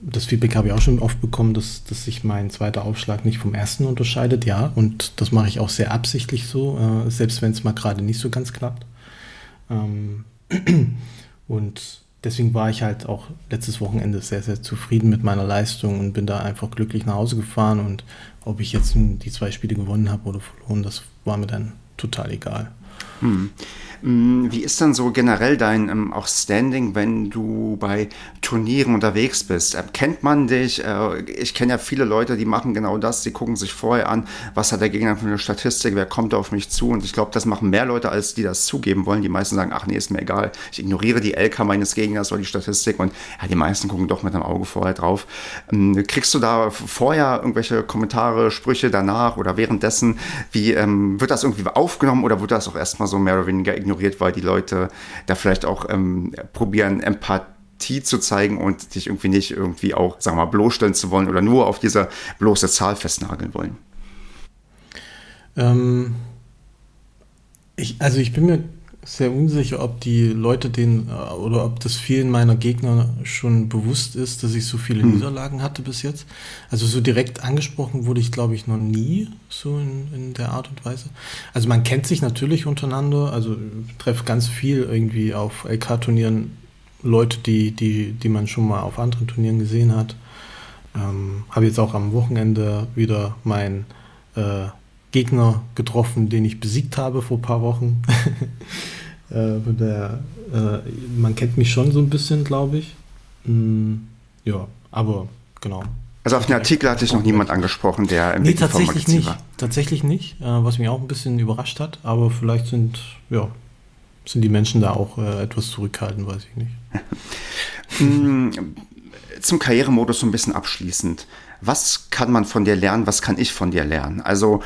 das Feedback habe ich auch schon oft bekommen, dass, dass sich mein zweiter Aufschlag nicht vom ersten unterscheidet, ja, und das mache ich auch sehr absichtlich so, äh, selbst wenn es mal gerade nicht so ganz klappt. Ähm, und deswegen war ich halt auch letztes Wochenende sehr, sehr zufrieden mit meiner Leistung und bin da einfach glücklich nach Hause gefahren. Und ob ich jetzt die zwei Spiele gewonnen habe oder verloren, das war mir dann total egal. Hm. Mm, wie ist denn so generell dein ähm, auch Standing, wenn du bei Turnieren unterwegs bist? Ähm, kennt man dich? Äh, ich kenne ja viele Leute, die machen genau das. Die gucken sich vorher an, was hat der Gegner für eine Statistik, wer kommt auf mich zu. Und ich glaube, das machen mehr Leute, als die das zugeben wollen. Die meisten sagen, ach nee, ist mir egal. Ich ignoriere die LK meines Gegners oder die Statistik. Und ja, die meisten gucken doch mit dem Auge vorher drauf. Ähm, kriegst du da vorher irgendwelche Kommentare, Sprüche danach oder währenddessen? Wie ähm, wird das irgendwie aufgenommen oder wird das auch erstmal so mehr oder weniger ignoriert? Ignoriert, weil die Leute da vielleicht auch ähm, probieren, Empathie zu zeigen und dich irgendwie nicht irgendwie auch, sagen wir mal, bloßstellen zu wollen oder nur auf diese bloße Zahl festnageln wollen? Ähm, ich, also ich bin mir sehr unsicher, ob die Leute den äh, oder ob das vielen meiner Gegner schon bewusst ist, dass ich so viele hm. Niederlagen hatte bis jetzt. Also so direkt angesprochen wurde ich, glaube ich, noch nie so in, in der Art und Weise. Also man kennt sich natürlich untereinander, also treffe ganz viel irgendwie auf LK-Turnieren Leute, die, die, die man schon mal auf anderen Turnieren gesehen hat. Ähm, Habe jetzt auch am Wochenende wieder mein äh, Gegner getroffen, den ich besiegt habe vor ein paar Wochen. äh, der, äh, man kennt mich schon so ein bisschen, glaube ich. Mm, ja, aber genau. Also auf den Artikel hatte ich noch niemand angesprochen, der im nee, tatsächlich nicht. War. Tatsächlich nicht, äh, was mich auch ein bisschen überrascht hat, aber vielleicht sind, ja, sind die Menschen da auch äh, etwas zurückhaltend, weiß ich nicht. Mm, zum Karrieremodus so ein bisschen abschließend was kann man von dir lernen, was kann ich von dir lernen? Also,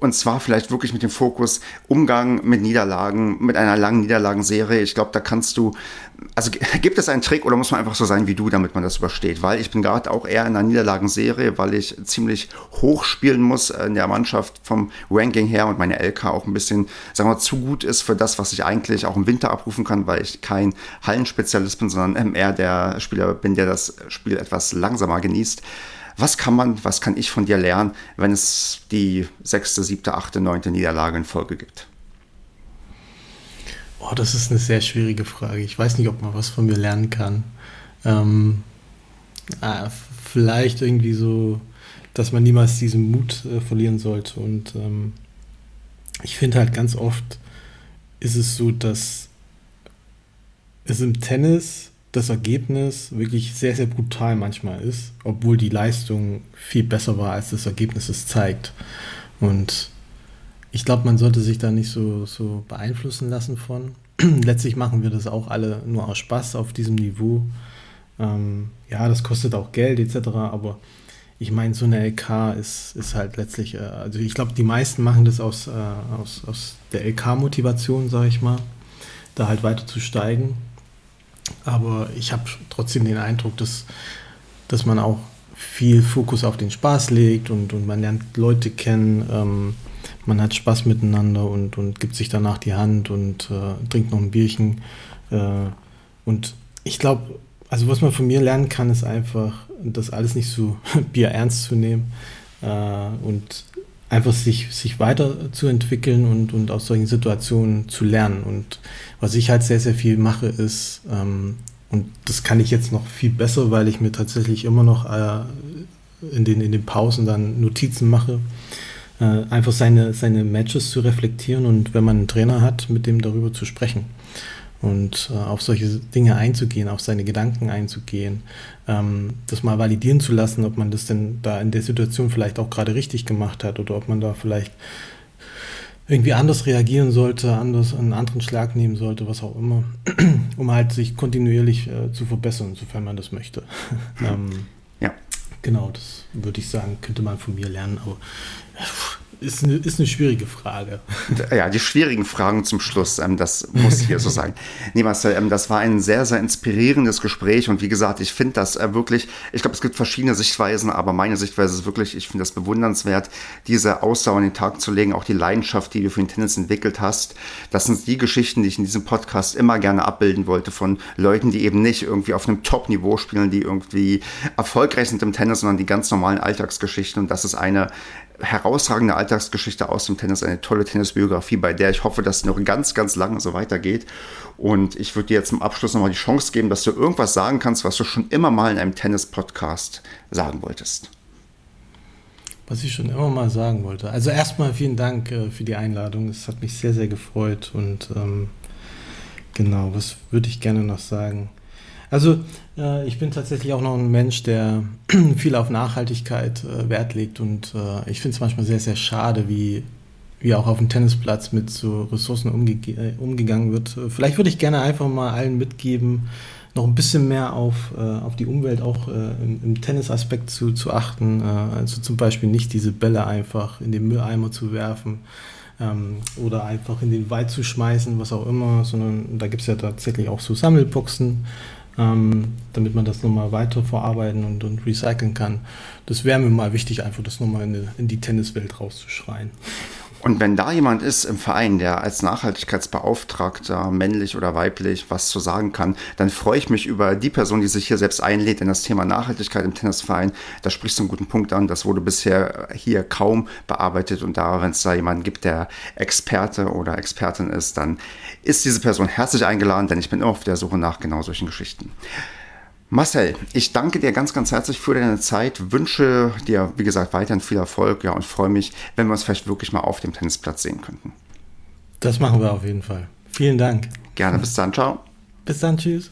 und zwar vielleicht wirklich mit dem Fokus Umgang mit Niederlagen, mit einer langen Niederlagenserie. Ich glaube, da kannst du, also gibt es einen Trick oder muss man einfach so sein wie du, damit man das übersteht? Weil ich bin gerade auch eher in einer Niederlagenserie, weil ich ziemlich hoch spielen muss in der Mannschaft vom Ranking her und meine LK auch ein bisschen, sagen wir, zu gut ist für das, was ich eigentlich auch im Winter abrufen kann, weil ich kein Hallenspezialist bin, sondern eher der Spieler bin, der das Spiel etwas langsamer genießt. Was kann man, was kann ich von dir lernen, wenn es die sechste, siebte, achte, neunte Niederlage in Folge gibt? Oh, das ist eine sehr schwierige Frage. Ich weiß nicht, ob man was von mir lernen kann. Ähm, ah, vielleicht irgendwie so, dass man niemals diesen Mut äh, verlieren sollte. Und ähm, ich finde halt ganz oft ist es so, dass es im Tennis das Ergebnis wirklich sehr, sehr brutal manchmal ist, obwohl die Leistung viel besser war, als das Ergebnis es zeigt. Und ich glaube, man sollte sich da nicht so, so beeinflussen lassen von. letztlich machen wir das auch alle nur aus Spaß auf diesem Niveau. Ähm, ja, das kostet auch Geld etc., aber ich meine, so eine LK ist, ist halt letztlich, äh, also ich glaube, die meisten machen das aus, äh, aus, aus der LK-Motivation, sage ich mal, da halt weiter zu steigen. Aber ich habe trotzdem den Eindruck, dass, dass man auch viel Fokus auf den Spaß legt und, und man lernt Leute kennen, ähm, man hat Spaß miteinander und, und gibt sich danach die Hand und äh, trinkt noch ein Bierchen. Äh, und ich glaube, also was man von mir lernen kann, ist einfach, das alles nicht so Bier ernst zu nehmen äh, und einfach sich, sich weiterzuentwickeln und, und aus solchen Situationen zu lernen. Und was ich halt sehr, sehr viel mache, ist, ähm, und das kann ich jetzt noch viel besser, weil ich mir tatsächlich immer noch äh, in, den, in den Pausen dann Notizen mache, äh, einfach seine, seine Matches zu reflektieren und wenn man einen Trainer hat, mit dem darüber zu sprechen und äh, auf solche Dinge einzugehen, auf seine Gedanken einzugehen, ähm, das mal validieren zu lassen, ob man das denn da in der Situation vielleicht auch gerade richtig gemacht hat oder ob man da vielleicht irgendwie anders reagieren sollte, anders einen anderen Schlag nehmen sollte, was auch immer, um halt sich kontinuierlich äh, zu verbessern, sofern man das möchte. ähm, ja. Genau, das würde ich sagen, könnte man von mir lernen, aber ist eine, ist eine schwierige Frage. Ja, die schwierigen Fragen zum Schluss, ähm, das muss hier so sein. Nee, Marcel, ähm, das war ein sehr, sehr inspirierendes Gespräch und wie gesagt, ich finde das äh, wirklich, ich glaube, es gibt verschiedene Sichtweisen, aber meine Sichtweise ist wirklich, ich finde das bewundernswert, diese Ausdauer an den Tag zu legen, auch die Leidenschaft, die du für den Tennis entwickelt hast. Das sind die Geschichten, die ich in diesem Podcast immer gerne abbilden wollte von Leuten, die eben nicht irgendwie auf einem Top-Niveau spielen, die irgendwie erfolgreich sind im Tennis, sondern die ganz normalen Alltagsgeschichten und das ist eine herausragende Alltagsgeschichte aus dem Tennis, eine tolle Tennisbiografie, bei der ich hoffe, dass es noch ganz, ganz lange so weitergeht. Und ich würde dir jetzt zum Abschluss nochmal die Chance geben, dass du irgendwas sagen kannst, was du schon immer mal in einem Tennis-Podcast sagen wolltest. Was ich schon immer mal sagen wollte. Also erstmal vielen Dank äh, für die Einladung. Es hat mich sehr, sehr gefreut. Und ähm, genau, was würde ich gerne noch sagen? Also äh, ich bin tatsächlich auch noch ein Mensch, der viel auf Nachhaltigkeit äh, Wert legt und äh, ich finde es manchmal sehr, sehr schade, wie, wie auch auf dem Tennisplatz mit so Ressourcen umge umgegangen wird. Vielleicht würde ich gerne einfach mal allen mitgeben, noch ein bisschen mehr auf, auf die Umwelt auch im, im Tennisaspekt zu, zu achten. also zum Beispiel nicht diese Bälle einfach in den Mülleimer zu werfen ähm, oder einfach in den Wald zu schmeißen, was auch immer, sondern da gibt es ja tatsächlich auch so Sammelboxen ähm, damit man das nochmal weiter verarbeiten und, und recyceln kann. Das wäre mir mal wichtig, einfach das nochmal in, in die Tenniswelt rauszuschreien. Und wenn da jemand ist im Verein, der als Nachhaltigkeitsbeauftragter, männlich oder weiblich, was zu sagen kann, dann freue ich mich über die Person, die sich hier selbst einlädt in das Thema Nachhaltigkeit im Tennisverein. Da sprichst du einen guten Punkt an. Das wurde bisher hier kaum bearbeitet. Und da, wenn es da jemanden gibt, der Experte oder Expertin ist, dann ist diese Person herzlich eingeladen, denn ich bin immer auf der Suche nach genau solchen Geschichten. Marcel, ich danke dir ganz, ganz herzlich für deine Zeit, wünsche dir, wie gesagt, weiterhin viel Erfolg ja, und freue mich, wenn wir uns vielleicht wirklich mal auf dem Tennisplatz sehen könnten. Das machen wir auf jeden Fall. Vielen Dank. Gerne, bis dann, ciao. Bis dann, tschüss.